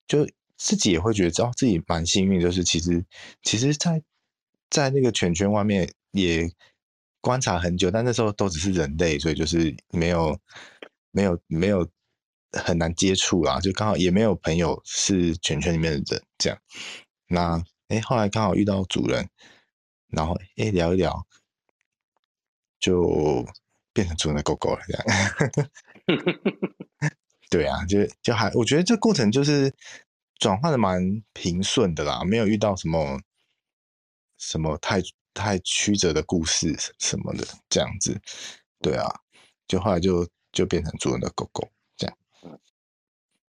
就自己也会觉得，哦，自己蛮幸运，就是其实，其实，在在那个犬圈外面也观察很久，但那时候都只是人类，所以就是没有没有没有很难接触啊，就刚好也没有朋友是犬圈里面的人这样。那哎，后来刚好遇到主人，然后哎聊一聊。就变成主人的狗狗了，这样。(laughs) 对啊，就就还，我觉得这过程就是转换的蛮平顺的啦，没有遇到什么什么太太曲折的故事什么的这样子。对啊，就后来就就变成主人的狗狗这样。嗯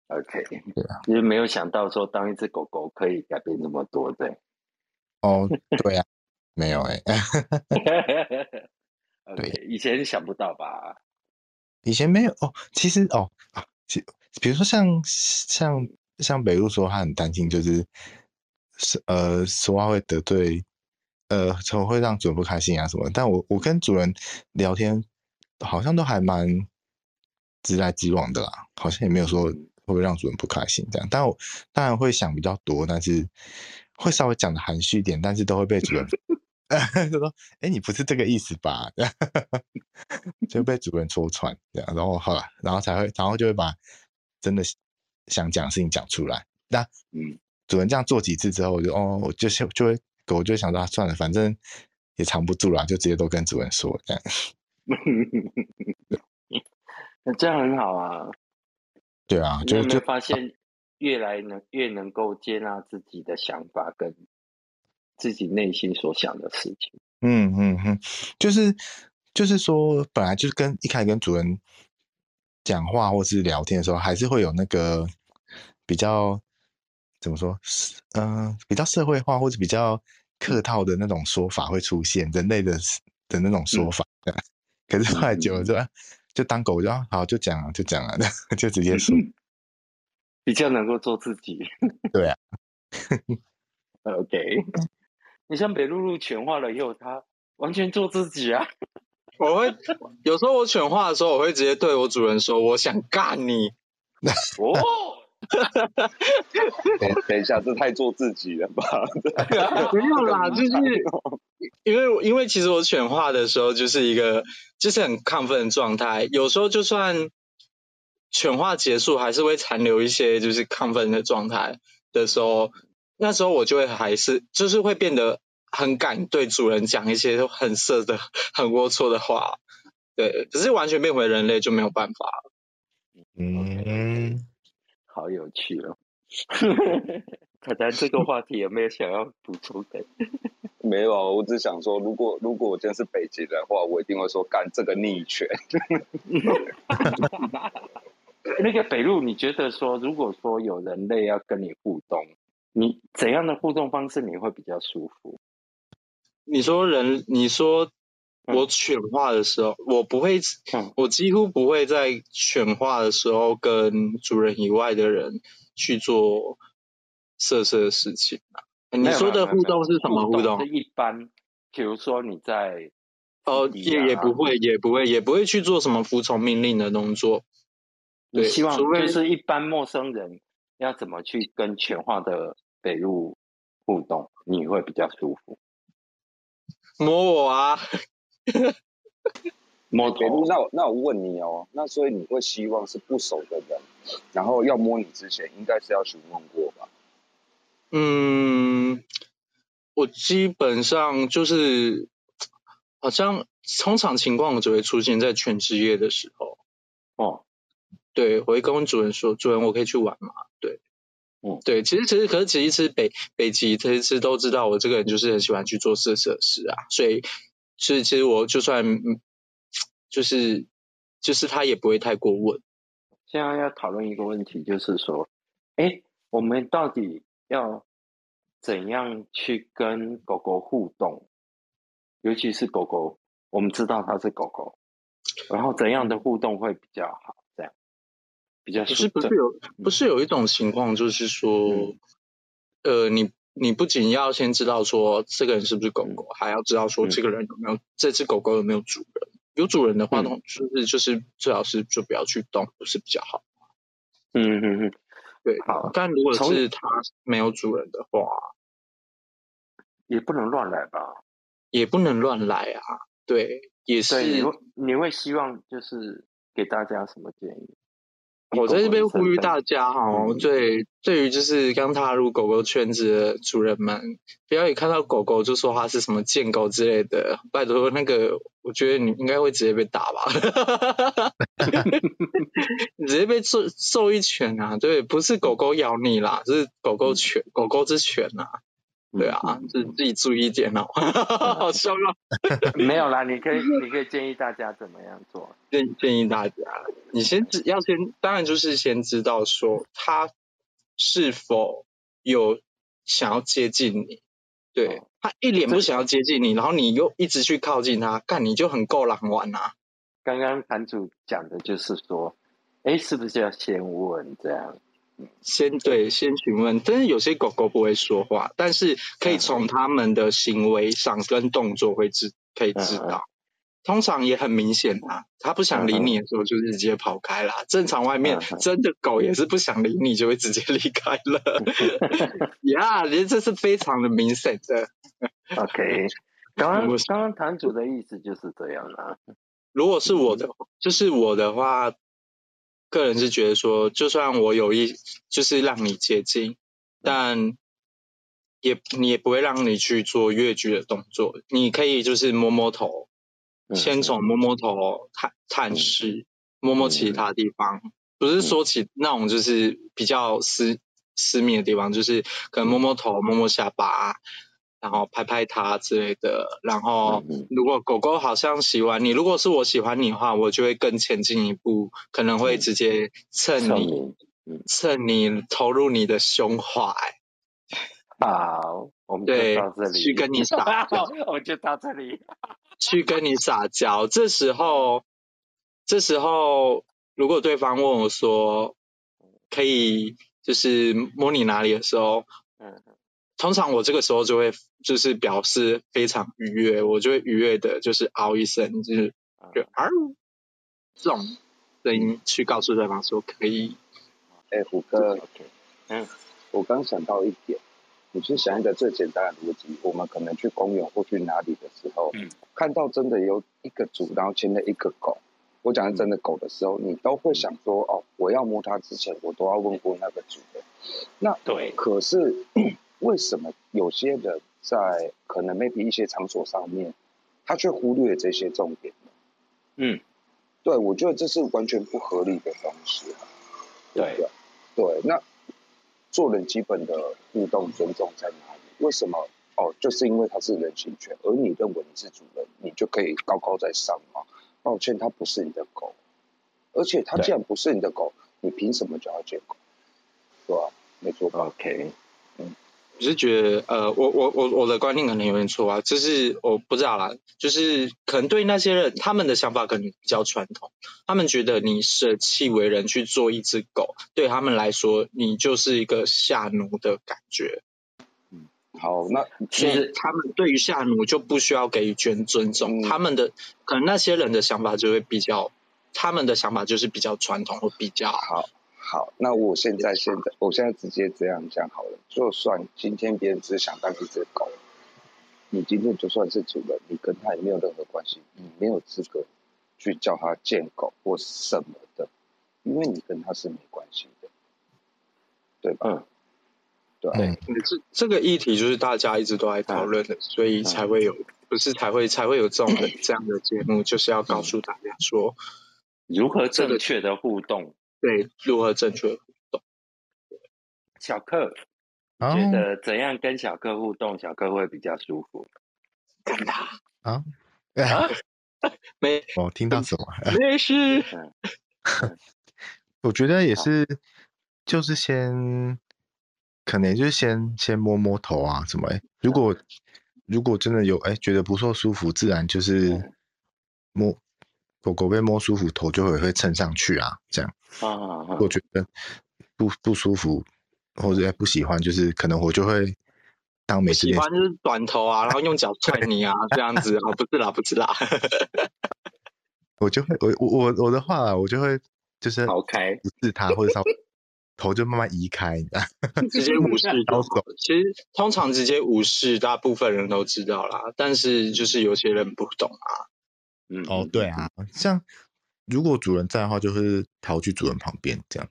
，OK，对啊，因为没有想到说当一只狗狗可以改变这么多，对。哦，对啊，没有哎。(laughs) 对，以前想不到吧？以前没有哦。其实哦啊，其比如说像像像北路说，他很担心，就是是呃说话会得罪呃，从会让主人不开心啊什么。但我我跟主人聊天，好像都还蛮直来直往的啦，好像也没有说会让主人不开心这样。但我当然会想比较多，但是会稍微讲的含蓄一点，但是都会被主人。(laughs) 就说：“哎，你不是这个意思吧？” (laughs) 就被主人戳穿，这样，然后好了，然后才会，然后就会把真的想讲的事情讲出来。那嗯，主人这样做几次之后，我就哦，我就是就会狗就想说算了，反正也藏不住了，就直接都跟主人说这样。(laughs) 那这样很好啊。对啊，就就发现越来能越能够接纳自己的想法跟。自己内心所想的事情，嗯嗯嗯，就是就是说，本来就是跟一开始跟主人讲话或是聊天的时候，还是会有那个比较怎么说，嗯，比较社会化或者比较客套的那种说法会出现，人类的的那种说法。(laughs) 可是后来久了，就就当狗就好，就讲啊，就讲啊，(laughs) 就直接说，(laughs) 比较能够做自己。对啊，OK。你像北露露犬化了以后，它完全做自己啊！(laughs) 我会有时候我犬化的时候，我会直接对我主人说：“我想干你。(laughs) ”哦，等等一下，这太做自己了吧？(laughs) 没有啦，就是因为因为其实我犬化的时候就是一个就是很亢奋的状态，有时候就算犬化结束，还是会残留一些就是亢奋的状态的时候。那时候我就会还是就是会变得很敢对主人讲一些很色的、(laughs) 很龌龊的话，对，可是完全变回人类就没有办法了。嗯，(laughs) 好有趣哦。(laughs) 可能这个话题有没有想要补充的？没有，我只想说，如果如果我真的是北极的话，我一定会说干这个逆权。那个北路，你觉得说，如果说有人类要跟你互动？你怎样的互动方式你会比较舒服？你说人，你说我犬化的时候，我不会，我几乎不会在犬化的时候跟主人以外的人去做色色的事情你说的互动是什么互动？是一般，比如说你在哦，也也不会，也不会，也不会去做什么服从命令的动作。对希望就是一般陌生人要怎么去跟犬化的？北路互动，你会比较舒服。摸我啊，摸北路。那那我问你哦，那所以你会希望是不熟的人，然后要摸你之前，应该是要询问过吧？嗯，我基本上就是好像通常情况只会出现在全职业的时候。哦，对，我会跟主人说，主人我可以去玩嘛？对，嗯，对，其实其实可是其实北北极其实都知道我这个人就是很喜欢去做色色事啊，所以所以其实我就算就是就是他也不会太过问。现在要讨论一个问题，就是说，哎，我们到底要怎样去跟狗狗互动？尤其是狗狗，我们知道它是狗狗。然后怎样的互动会比较好？比较不是不是有不是有一种情况，就是说，呃，你你不仅要先知道说这个人是不是狗狗，还要知道说这个人有没有这只狗狗有没有主人。有主人的话，就是就是最好是就不要去动，不是比较好。嗯嗯嗯，对。好，但如果是它没有主人的话，也不能乱来吧？也不能乱来啊，对。也是，你会你会希望就是给大家什么建议？我在这边呼吁大家哈，对，对于就是刚踏入狗狗圈子的主人们，不要一看到狗狗就说它是什么贱狗之类的，拜托那个，我觉得你应该会直接被打吧，你 (laughs) 直接被揍揍一拳啊！对，不是狗狗咬你啦，是狗狗拳，狗狗之犬呐。对啊，自自己注意一点哦，好 (laughs) 笑啊！(laughs) 没有啦，你可以你可以建议大家怎么样做？建建议大家，你先知要先，当然就是先知道说他是否有想要接近你，对他一脸不想要接近你，然后你又一直去靠近他，干你就很够狼玩啊！刚刚坛主讲的就是说，哎，是不是要先问这样？先对，先询问。但是有些狗狗不会说话，但是可以从它们的行为上跟动作会知，可以知道。通常也很明显啊，它不想理你的时候就直接跑开了。正常外面真的狗也是不想理你就会直接离开了。(laughs) 呀，其实这是非常的明显的。OK，刚刚刚刚堂主的意思就是这样啦。如果是我的，就是我的话。个人是觉得说，就算我有意就是让你接近，但也你也不会让你去做越剧的动作。你可以就是摸摸头，先从摸摸头探探视，摸摸其他地方，不是说起那种就是比较私私密的地方，就是可能摸摸头、摸摸下巴。然后拍拍它之类的，然后如果狗狗好像喜欢你，如果是我喜欢你的话，我就会更前进一步，可能会直接蹭你，蹭你投入你的胸怀。好，我们就到这里，去跟你撒娇，(laughs) 我就到这里，去跟你撒娇。这时候，这时候如果对方问我说，可以就是摸你哪里的时候，嗯。通常我这个时候就会就是表示非常愉悦，我就会愉悦的，就是嗷一声，就是就嗷这种声音去告诉对方说可以。哎，虎哥，嗯，我刚想到一点，你去想一个最简单的逻辑，我们可能去公园或去哪里的时候，嗯，看到真的有一个主，然后牵了一个狗，我讲的真的狗的时候，你都会想说，哦，我要摸它之前，我都要问过那个主人。那对，可是。为什么有些人在可能 maybe 一些场所上面，他却忽略这些重点呢？嗯，对，我觉得这是完全不合理的方式。对，对，那做人基本的互动尊重在哪里？为什么？哦，就是因为它是人形犬，而你认为你是主人，你就可以高高在上吗？抱歉，它不是你的狗，而且它既然不是你的狗，你凭什么就要见狗？对吧？没错。OK。我是觉得，呃，我我我我的观念可能有点错啊，就是我不知道啦，就是可能对那些人，他们的想法可能比较传统，他们觉得你舍弃为人去做一只狗，对他们来说，你就是一个下奴的感觉。嗯，好，那其实他们对于下奴就不需要给予尊尊重，他们的可能那些人的想法就会比较，他们的想法就是比较传统或比较好。好，那我现在现在我现在直接这样讲好了。就算今天别人只想当一只狗，你今天就算是主人，你跟他也没有任何关系，你没有资格去叫他见狗或什么的，因为你跟他是没关系的，对吧？嗯，对，这这个议题就是大家一直都在讨论的，所以才会有，不是才会才会有这种的这样的节目，就是要告诉大家说如何正确的互动，对，如何正确互动。小克觉得怎样跟小克互动，小克会比较舒服？干他啊？(laughs) 没，我听到什么？(laughs) 没事。我觉得也是，就是先。可能就是先先摸摸头啊什么哎，如果如果真的有哎觉得不错舒服，自然就是摸狗狗被摸舒服，头就会会蹭上去啊，这样。啊我觉得不不舒服或者不喜欢，就是可能我就会当没喜欢就是短头啊，然后用脚踹你啊这样子啊，不是啦不是啦。(laughs) 我就会我我我的话，我就会就是好开不是他或者稍微。头就慢慢移开，(laughs) 直接无视都走。其实通常直接无视，大部分人都知道啦。但是就是有些人不懂啊。嗯，哦，对啊，像如果主人在的话，就是逃去主人旁边，这样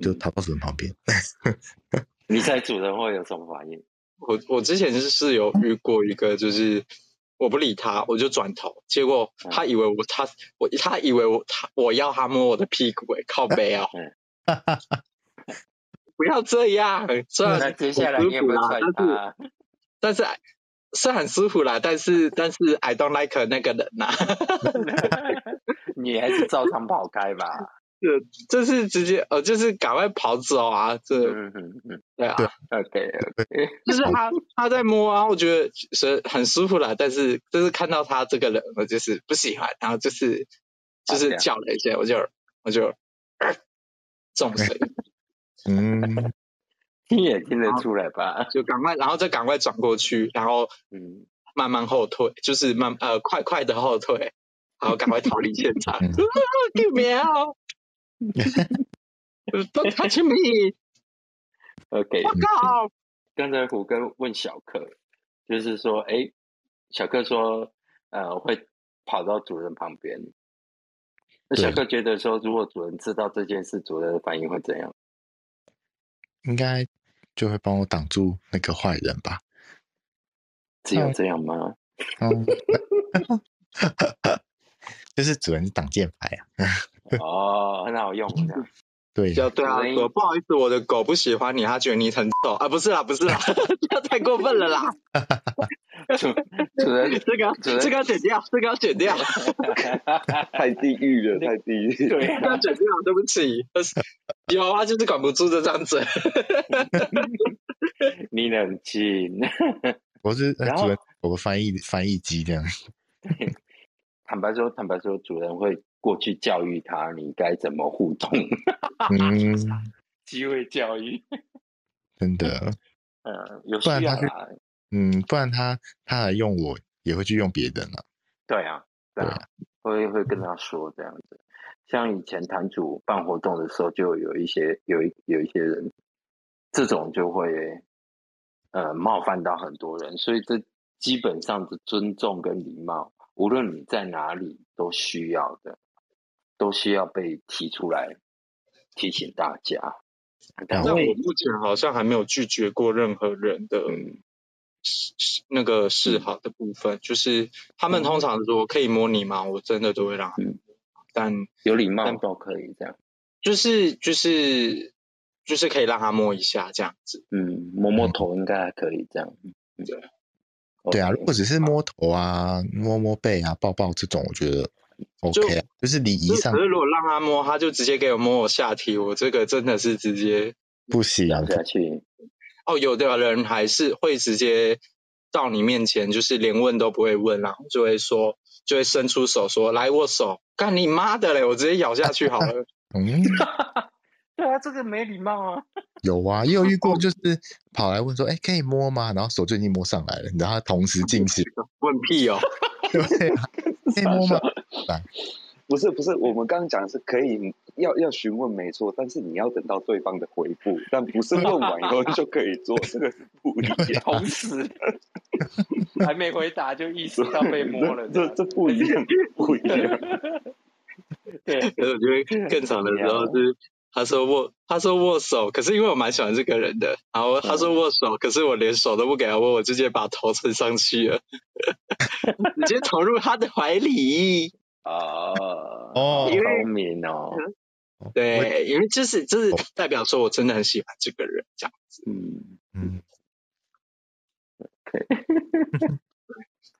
就逃到主人旁边。(laughs) 你猜主人会有什么反应？我我之前是有遇过一个，就是我不理他，我就转头，结果他以为我他我他以为我他我要他摸我的屁股，哎，靠背啊。(laughs) 不要这样，虽然接下来你也不啦，但是 (laughs) 但是是很舒服啦，但是但是 I don't like 那个人呐，你还是照常跑开吧。(laughs) 这这是直接呃，就是赶快跑走啊！这嗯嗯嗯。对啊，OK，就是他他在摸啊，我觉得是很舒服啦，但是就是看到他这个人，我就是不喜欢，然后就是就是叫了一下，我就我就。重声，嗯，听也听得出来吧？就赶快，然后再赶快转过去，然后嗯，慢慢后退，就是慢呃快快的后退，然后赶快逃离现场。(laughs) 救命！Don't touch me！OK，我靠！刚才虎哥问小克，就是说，哎，小克说，呃，会跑到主人旁边。那小克觉得说，如果主人知道这件事，主人的反应会怎样？应该就会帮我挡住那个坏人吧？只有这样吗？嗯，(laughs) (laughs) 就是主人是挡箭牌啊。(laughs) 哦，很好用这样。对，对啊，说不好意思，我的狗不喜欢你，它觉得你很丑啊，不是啦，不是啦，(laughs) 这太过分了啦。(laughs) 主主人，这个这个要剪掉，这个要剪掉，太地狱了，太地狱。对，要剪掉，对不起。有啊，就是管不住这张嘴。你冷静。我是主人，我个翻译翻译机这样。坦白说，坦白说，主人会过去教育他，你该怎么互动。(laughs) 嗯，(laughs) 机会教育，(laughs) 真的。嗯，有需要啊。嗯，不然他他来用我也会去用别人了。对啊，对啊，会会跟他说这样子。像以前坛主办活动的时候，就有一些有一有一些人，这种就会呃冒犯到很多人，所以这基本上的尊重跟礼貌，无论你在哪里都需要的，都需要被提出来提醒大家。但我目前好像还没有拒绝过任何人的。那个示好的部分，就是他们通常说可以摸你吗？我真的都会让，但有礼貌都可以这样，就是就是就是可以让他摸一下这样子，嗯，摸摸头应该还可以这样，对，对啊，如果只是摸头啊、摸摸背啊、抱抱这种，我觉得 OK，就是礼仪上。可是如果让他摸，他就直接给我摸我下体，我这个真的是直接不行下去。哦，有的人还是会直接到你面前，就是连问都不会问，然后就会说，就会伸出手说来握手，干你妈的嘞！我直接咬下去好了。(laughs) 嗯，对啊，这个没礼貌啊。(laughs) 有啊，也有遇过，就是跑来问说，哎，可以摸吗？然后手就已经摸上来了，然后同时进行 (laughs) 问屁哦，(laughs) 对啊，可以摸吗？不是不是，我们刚刚讲的是可以要要询问没错，但是你要等到对方的回复，但不是问完以后就可以做，这个是不一样。同时还没回答就意识到被摸了，这这不一样，不一样。对，我觉得更长的时候是他说握，他说握手，可是因为我蛮喜欢这个人的，然后他说握手，可是我连手都不给他握，我直接把头伸上去了，直接投入他的怀里。哦哦，聪明哦。对，因为就是就是代表说我真的很喜欢这个人这样子。嗯嗯。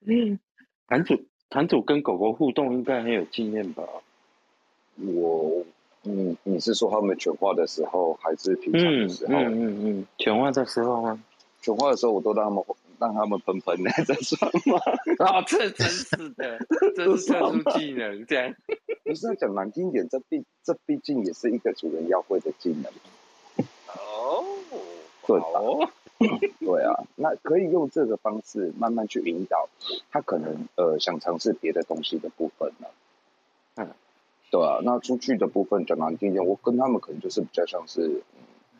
(laughs) 坛主坛主跟狗狗互动应该很有经验吧？我。是说他们犬化的时候，还是平常的时候？嗯嗯嗯，犬化的时候吗？犬化的时候，我都让他们让他们喷喷的，(laughs) 在算吗？啊，这真是的，这是特殊技能，这样。不是讲难听点，这毕这毕竟也是一个主人要会的技能。哦，对哦，(coughs) 对啊，那可以用这个方式慢慢去引导他，可能呃想尝试别的东西的部分呢。嗯。对啊，那出去的部分讲难听点，我跟他们可能就是比较像是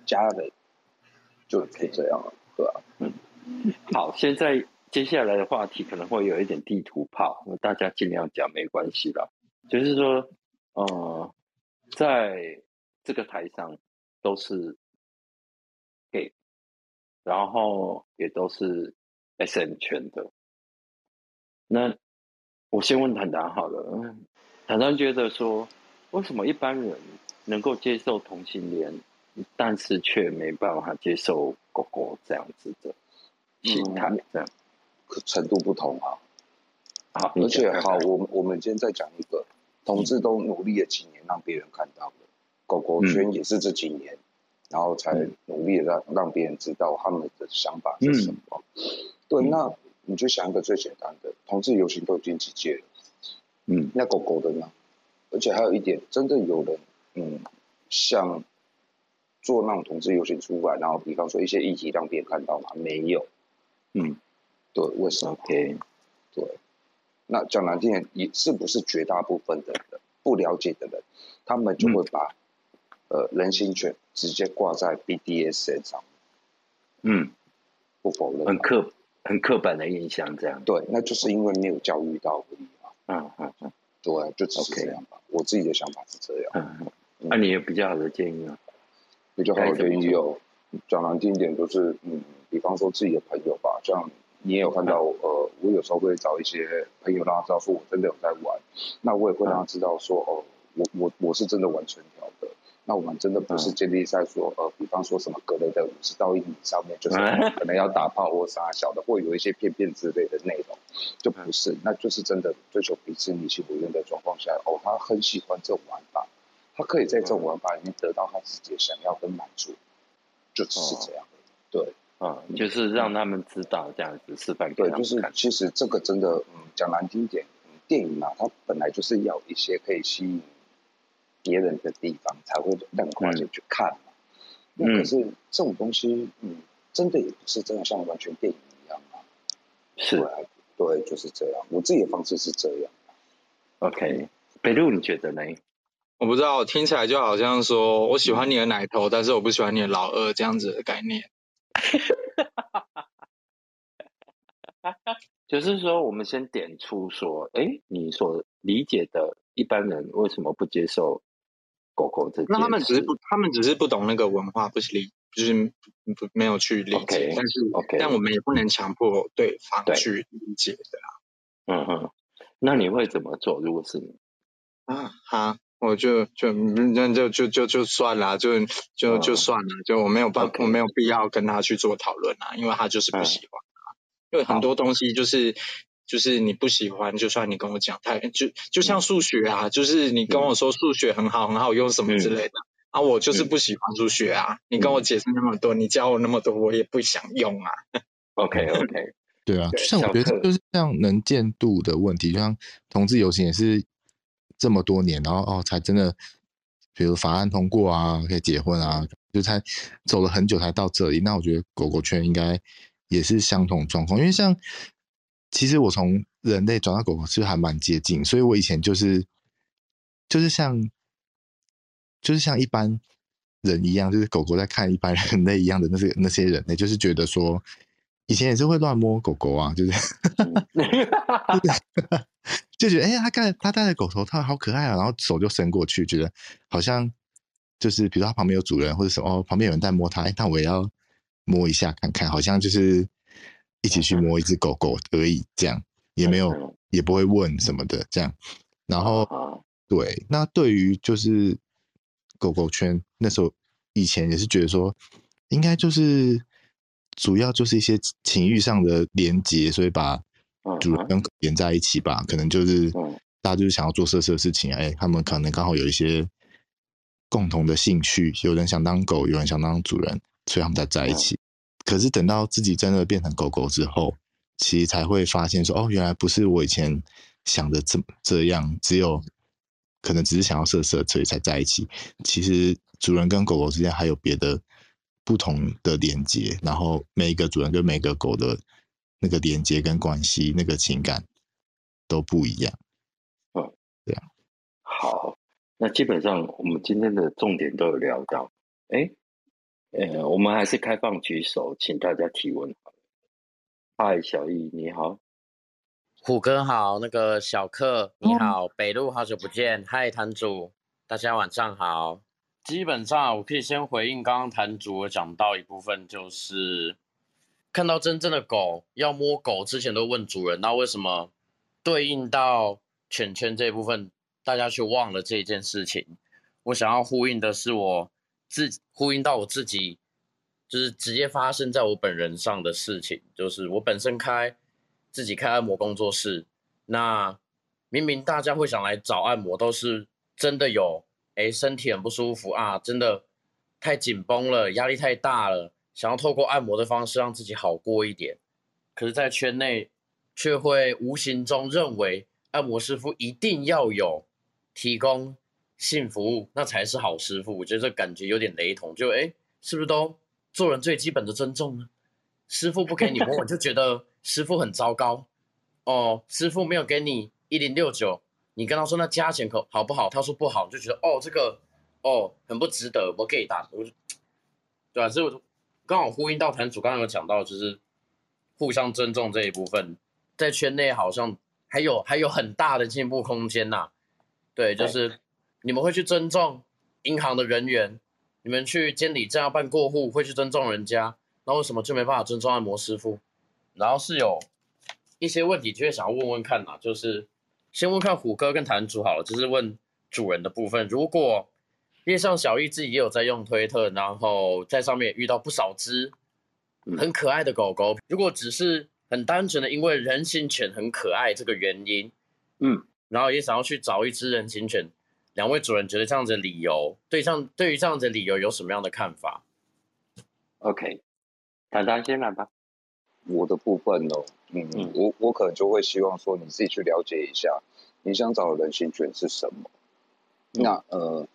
家人，就可以这样了，对啊，嗯，好，现在接下来的话题可能会有一点地图炮，大家尽量讲没关系啦。就是说，呃，在这个台上都是 gay，然后也都是 SM 圈的。那我先问坦达好了。常常觉得说，为什么一般人能够接受同性恋，但是却没办法接受狗狗这样子的心态？这样程度不同啊。好，而且好，我们我们今天再讲一个，同志都努力了几年，让别人看到的，狗狗圈也是这几年，然后才努力让让别人知道他们的想法是什么。对，那你就想一个最简单的，同志游行都已经几届了。嗯，那狗狗的呢？而且还有一点，真的有人，嗯，像做那种同志游行出来，然后比方说一些议题让别人看到吗？没有。嗯，对，为什么？OK，对。那讲难听点，也是不是绝大部分的人不了解的人，他们就会把呃人心权直接挂在 BDS 身上。嗯，不否认。很刻很刻板的印象，这样。对，那就是因为没有教育到而已。嗯嗯嗯，对，就只是这样吧。我自己的想法是这样。嗯嗯，那你有比较好的建议吗？比较好的建议有，讲难听一点就是，嗯，比方说自己的朋友吧，像你也有看到，呃，我有时候会找一些朋友让他知道说我真的有在玩，那我也会让他知道说，哦，我我我是真的玩纯条的。那我们真的不是建立在说，呃，比方说什么格雷的五十到一米上面，就是可能要打炮或啥小的，或有一些片片之类的内容，就不是，那就是真的追求彼此你情我愿的状况下，哦，他很喜欢这种玩法，他可以在这种玩法里面得到他自己想要跟满足，就只是这样，对，嗯，就是让他们知道这样子示范，对，就是其实这个真的，嗯，讲难听点，电影嘛，它本来就是要一些可以吸引。别人的地方才会让观众去看嘛。那可是这种东西，嗯，真的也不是真的像完全电影一样啊。是，对，就是这样。我自己的方式是这样。OK，北路你觉得呢？我不知道，听起来就好像说我喜欢你的奶头，但是我不喜欢你的老二这样子的概念。(laughs) 就是说，我们先点出说，哎，你所理解的一般人为什么不接受？狗狗这，那他们只是不，他们只是不懂那个文化，不是理，就是不没有去理解。但是，但我们也不能强迫对方去理解的啊。嗯哼，那你会怎么做？如果是你啊，好，我就就那就就就就算了，就就就算了，就我没有办，我没有必要跟他去做讨论啦，因为他就是不喜欢啊。因为很多东西就是。就是你不喜欢，就算你跟我讲太就就像数学啊，就是你跟我说数学很好很好用什么之类的啊，我就是不喜欢数学啊。你跟我解释那么多，你教我那么多，我也不想用啊。OK OK，(laughs) 对啊，就像我觉得就是像能见度的问题，就像同志游行也是这么多年，然后哦才真的，比如法案通过啊，可以结婚啊，就才走了很久才到这里。那我觉得狗狗圈应该也是相同状况，因为像。其实我从人类转到狗狗是还蛮接近，所以我以前就是就是像就是像一般人一样，就是狗狗在看一般人类一样的那些那些人类，就是觉得说以前也是会乱摸狗狗啊，就是 (laughs) 就觉得哎，他看他戴着狗头套好可爱啊，然后手就伸过去，觉得好像就是比如说它旁边有主人或者什么，旁边有人在摸它，哎，那我也要摸一下看看，好像就是一起去摸一只狗狗而已，这样也没有也不会问什么的这样。然后对，那对于就是狗狗圈那时候以前也是觉得说，应该就是主要就是一些情欲上的连接，所以把主人跟狗连在一起吧，可能就是大家就是想要做色色的事情，哎，他们可能刚好有一些。共同的兴趣，有人想当狗，有人想当主人，所以他们才在一起。可是等到自己真的变成狗狗之后，其实才会发现说，哦，原来不是我以前想的这这样，只有可能只是想要色色，所以才在一起。其实主人跟狗狗之间还有别的不同的连接，然后每一个主人跟每个狗的那个连接跟关系，那个情感都不一样。嗯，对啊好。那基本上我们今天的重点都有聊到，哎，呃，我们还是开放举手，请大家提问。嗨，小易你好，虎哥好，那个小克你好，北路好久不见，嗨，坛主，大家晚上好。基本上我可以先回应刚刚坛主讲到一部分，就是看到真正的狗要摸狗之前都问主人，那为什么对应到犬犬这一部分？大家却忘了这件事情。我想要呼应的是我自呼应到我自己，就是直接发生在我本人上的事情。就是我本身开自己开按摩工作室，那明明大家会想来找按摩，都是真的有哎身体很不舒服啊，真的太紧绷了，压力太大了，想要透过按摩的方式让自己好过一点。可是，在圈内却会无形中认为按摩师傅一定要有。提供性服务，那才是好师傅。我觉得这感觉有点雷同，就哎，是不是都做人最基本的尊重呢？师傅不给你摸，我就觉得师傅很糟糕。哦，师傅没有给你一零六九，你跟他说那加钱可好不好？他说不好，就觉得哦这个哦很不值得，我给打。我就对啊，所以我刚好呼应到坛主刚刚有讲到，就是互相尊重这一部分，在圈内好像还有还有很大的进步空间呐。对，就是你们会去尊重银行的人员，你们去监理站要办过户会去尊重人家，那为什么就没办法尊重按摩师傅？然后是有一些问题，就会想要问问看呐，就是先问看虎哥跟坛主好了，就是问主人的部分。如果因为像小易自己也有在用推特，然后在上面遇到不少只很可爱的狗狗，如果只是很单纯的因为人形犬很可爱这个原因，嗯。然后也想要去找一只人形犬，两位主人觉得这样子的理由，对这样对于这样子的理由有什么样的看法？OK，坦坦先来吧。我的部分呢，嗯，我我可能就会希望说你自己去了解一下，你想找的人形犬是什么？那呃，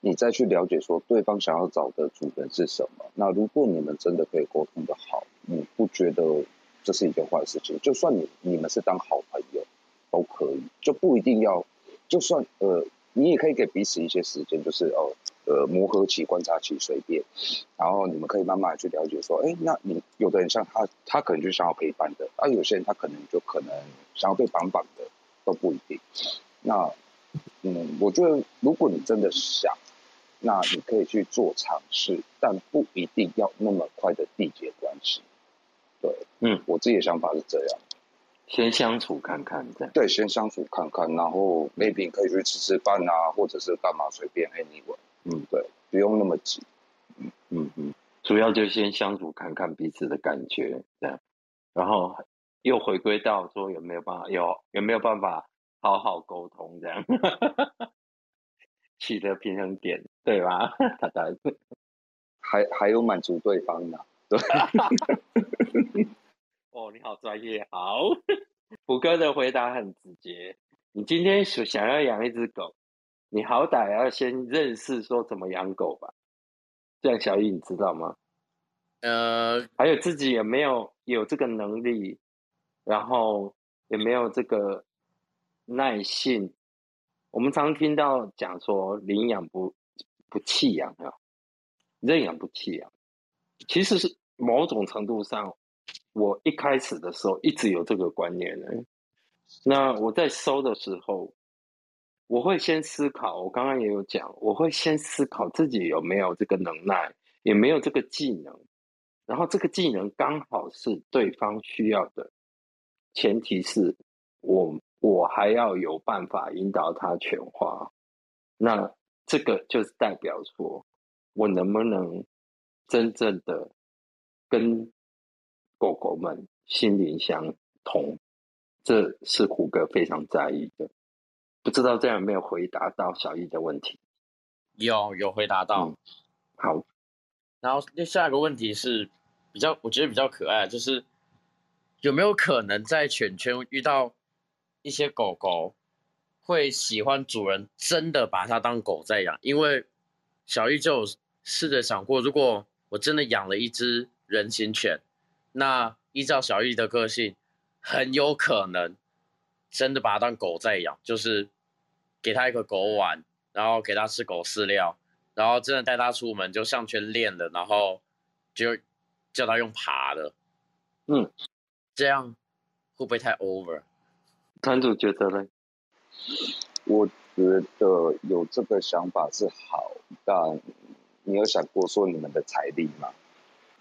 你再去了解说对方想要找的主人是什么？那如果你们真的可以沟通的好，你不觉得这是一件坏事情？就算你你们是当好朋友。都可以，就不一定要，就算呃，你也可以给彼此一些时间，就是哦，呃，磨合期、观察期，随便，然后你们可以慢慢去了解，说，哎，那你有的人像他，他可能就想要陪伴的，而有些人他可能就可能想要被绑绑的，都不一定。那，嗯，我觉得如果你真的想，那你可以去做尝试，但不一定要那么快的缔结关系。对，嗯，我自己的想法是这样。先相处看看，这样对，先相处看看，然后 maybe 可以去吃吃饭啊，或者是干嘛随便，anyway，嗯，对，不用那么急，嗯嗯嗯，主要就先相处看看彼此的感觉，这样，然后又回归到说有没有办法，有有没有办法好好沟通，这样，(laughs) 取得平衡点，对吧？(laughs) 他的还还有满足对方的，对。(laughs) 哦，你好专业，好，虎哥的回答很直接。你今天想想要养一只狗，你好歹要先认识说怎么养狗吧。这样小易你知道吗？呃，还有自己有没有有这个能力，然后有没有这个耐性？我们常听到讲说领养不不弃养啊，认养不弃养，其实是某种程度上。我一开始的时候一直有这个观念的。那我在收的时候，我会先思考，我刚刚也有讲，我会先思考自己有没有这个能耐，也没有这个技能，然后这个技能刚好是对方需要的，前提是我我还要有办法引导他全化，那这个就是代表说我能不能真正的跟狗狗们心灵相通，这是虎哥非常在意的。不知道这样有没有回答到小易的问题？有，有回答到。好，然后那下一个问题是比较，我觉得比较可爱，就是有没有可能在犬圈遇到一些狗狗会喜欢主人真的把它当狗在养？因为小易就试着想过，如果我真的养了一只人形犬，那依照小易的个性，很有可能。真的把它当狗在养，就是给它一个狗碗，然后给它吃狗饲料，然后真的带它出门就项圈练的，然后就叫它用爬的，嗯，这样会不会太 over？团主觉得呢？我觉得有这个想法是好，但你有想过说你们的财力吗？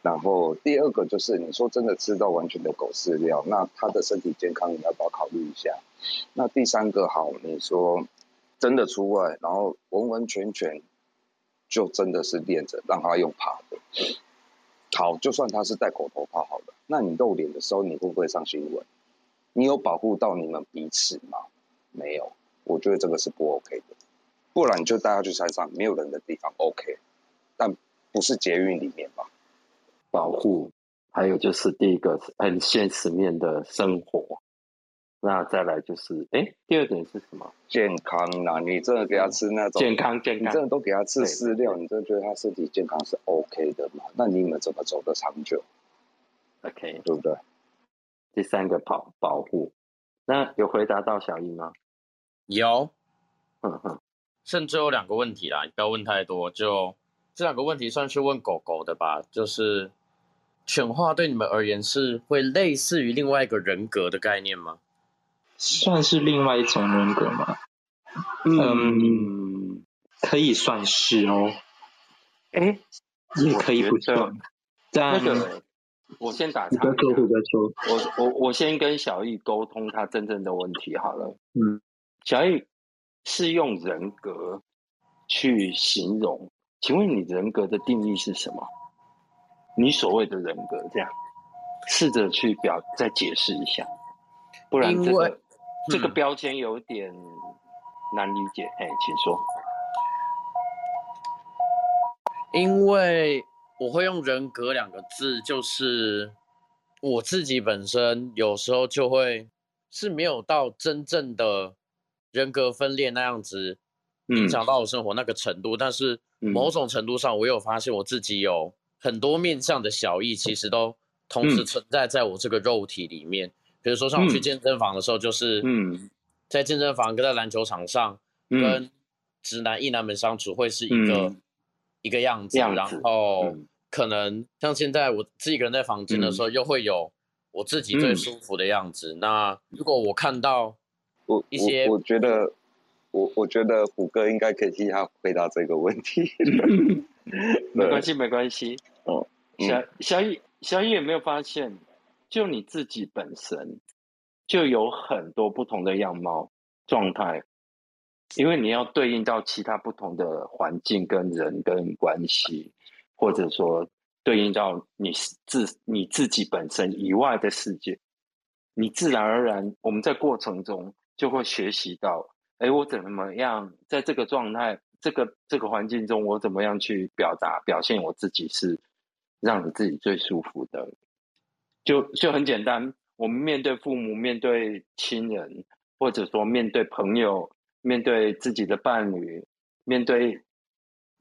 然后第二个就是你说真的吃到完全的狗饲料，那它的身体健康你要不要考虑一下？那第三个好，你说真的出外，然后完完全全就真的是练着让它用爬的，好，就算它是戴狗头套好了，那你露脸的时候你会不会上新闻？你有保护到你们彼此吗？没有，我觉得这个是不 OK 的，不然你就带它去山上没有人的地方 OK，但不是捷运里面吧？保护，还有就是第一个很现实面的生活，那再来就是，哎，第二点是什么？健康啦，你真的给他吃那种健康健康，你真的都给他吃饲料，你真的觉得他身体健康是 OK 的嘛？那你们怎么走得长久？OK，对不对？第三个保保护，那有回答到小英吗？有，嗯哼，甚至有两个问题啦，你不要问太多，就这两个问题算是问狗狗的吧，就是。犬化对你们而言是会类似于另外一个人格的概念吗？算是另外一种人格吗？嗯，可以算是哦。哎，也可以不算。那个，我先打岔。再说，再说。我我我先跟小易沟通他真正的问题好了。嗯，小易是用人格去形容，请问你人格的定义是什么？你所谓的人格，这样试着去表再解释一下，不然这个这个标签有点难理解。哎，请说。因为我会用人格两个字，就是我自己本身有时候就会是没有到真正的人格分裂那样子影响到我生活那个程度，但是某种程度上，我有发现我自己有。很多面向的小异其实都同时存在在我这个肉体里面。比如说，像我去健身房的时候，就是在健身房跟在篮球场上，跟直男、异男们相处会是一个一个样子。然后可能像现在我自己一个人在房间的时候，又会有我自己最舒服的样子。那如果我看到我一些，我觉得我我觉得虎哥应该可以替他回答这个问题。(laughs) (laughs) 没关系，没关系。哦，小小雨，小雨有没有发现，就你自己本身就有很多不同的样貌状态，因为你要对应到其他不同的环境跟人跟关系，或者说对应到你自你自己本身以外的世界，你自然而然我们在过程中就会学习到，哎，我怎么样在这个状态。这个这个环境中，我怎么样去表达表现我自己是让你自己最舒服的？就就很简单，我们面对父母、面对亲人，或者说面对朋友、面对自己的伴侣、面对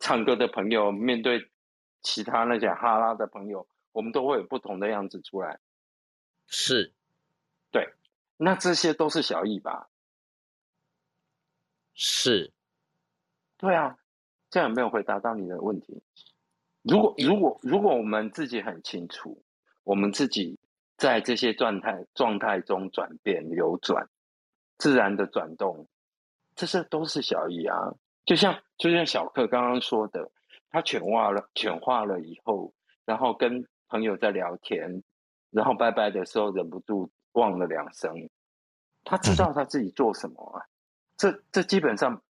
唱歌的朋友、面对其他那些哈拉的朋友，我们都会有不同的样子出来。是，对，那这些都是小意吧？是。对啊，这样有没有回答到你的问题？如果如果如果我们自己很清楚，我们自己在这些状态状态中转变流转，自然的转动，这些都是小意啊。就像就像小克刚刚说的，他犬化了，犬化了以后，然后跟朋友在聊天，然后拜拜的时候忍不住忘了两声，他知道他自己做什么啊。这这基本上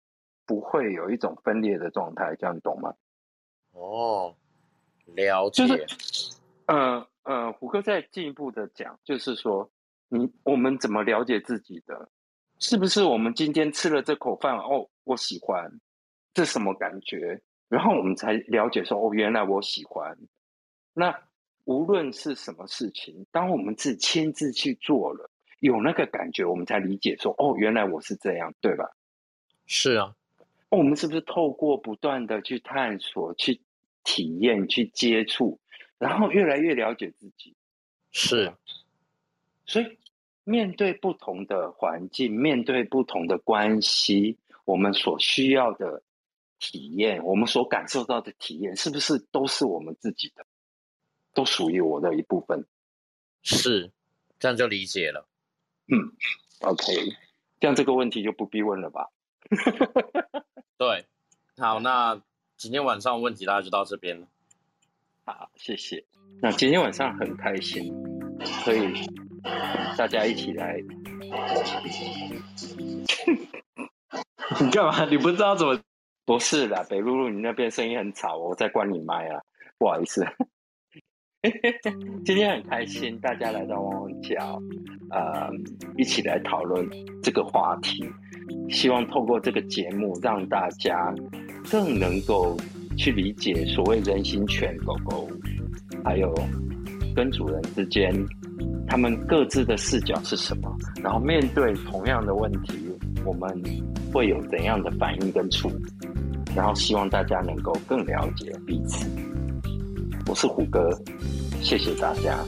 不会有一种分裂的状态，这样你懂吗？哦，了解。就是，呃呃，胡哥再进一步的讲，就是说，你我们怎么了解自己的？是不是我们今天吃了这口饭哦，我喜欢。这什么感觉？然后我们才了解说，哦，原来我喜欢。那无论是什么事情，当我们自己亲自去做了，有那个感觉，我们才理解说，哦，原来我是这样，对吧？是啊。我们是不是透过不断的去探索、去体验、去接触，然后越来越了解自己？是。所以，面对不同的环境，面对不同的关系，我们所需要的。体验我们所感受到的体验，是不是都是我们自己的，都属于我的一部分？是，这样就理解了。嗯，OK，这样这个问题就不必问了吧？(laughs) 对，好，那今天晚上问题大家就到这边了。好，谢谢。那今天晚上很开心，可以大家一起来。(laughs) 你干嘛？你不知道怎么？不是啦，北露露，你那边声音很吵，我在关你麦啊，不好意思。(laughs) 今天很开心，大家来到汪汪叫，呃，一起来讨论这个话题。希望透过这个节目，让大家更能够去理解所谓人形犬狗狗，还有跟主人之间，他们各自的视角是什么，然后面对同样的问题，我们会有怎样的反应跟处理。然后希望大家能够更了解彼此。我是虎哥，谢谢大家。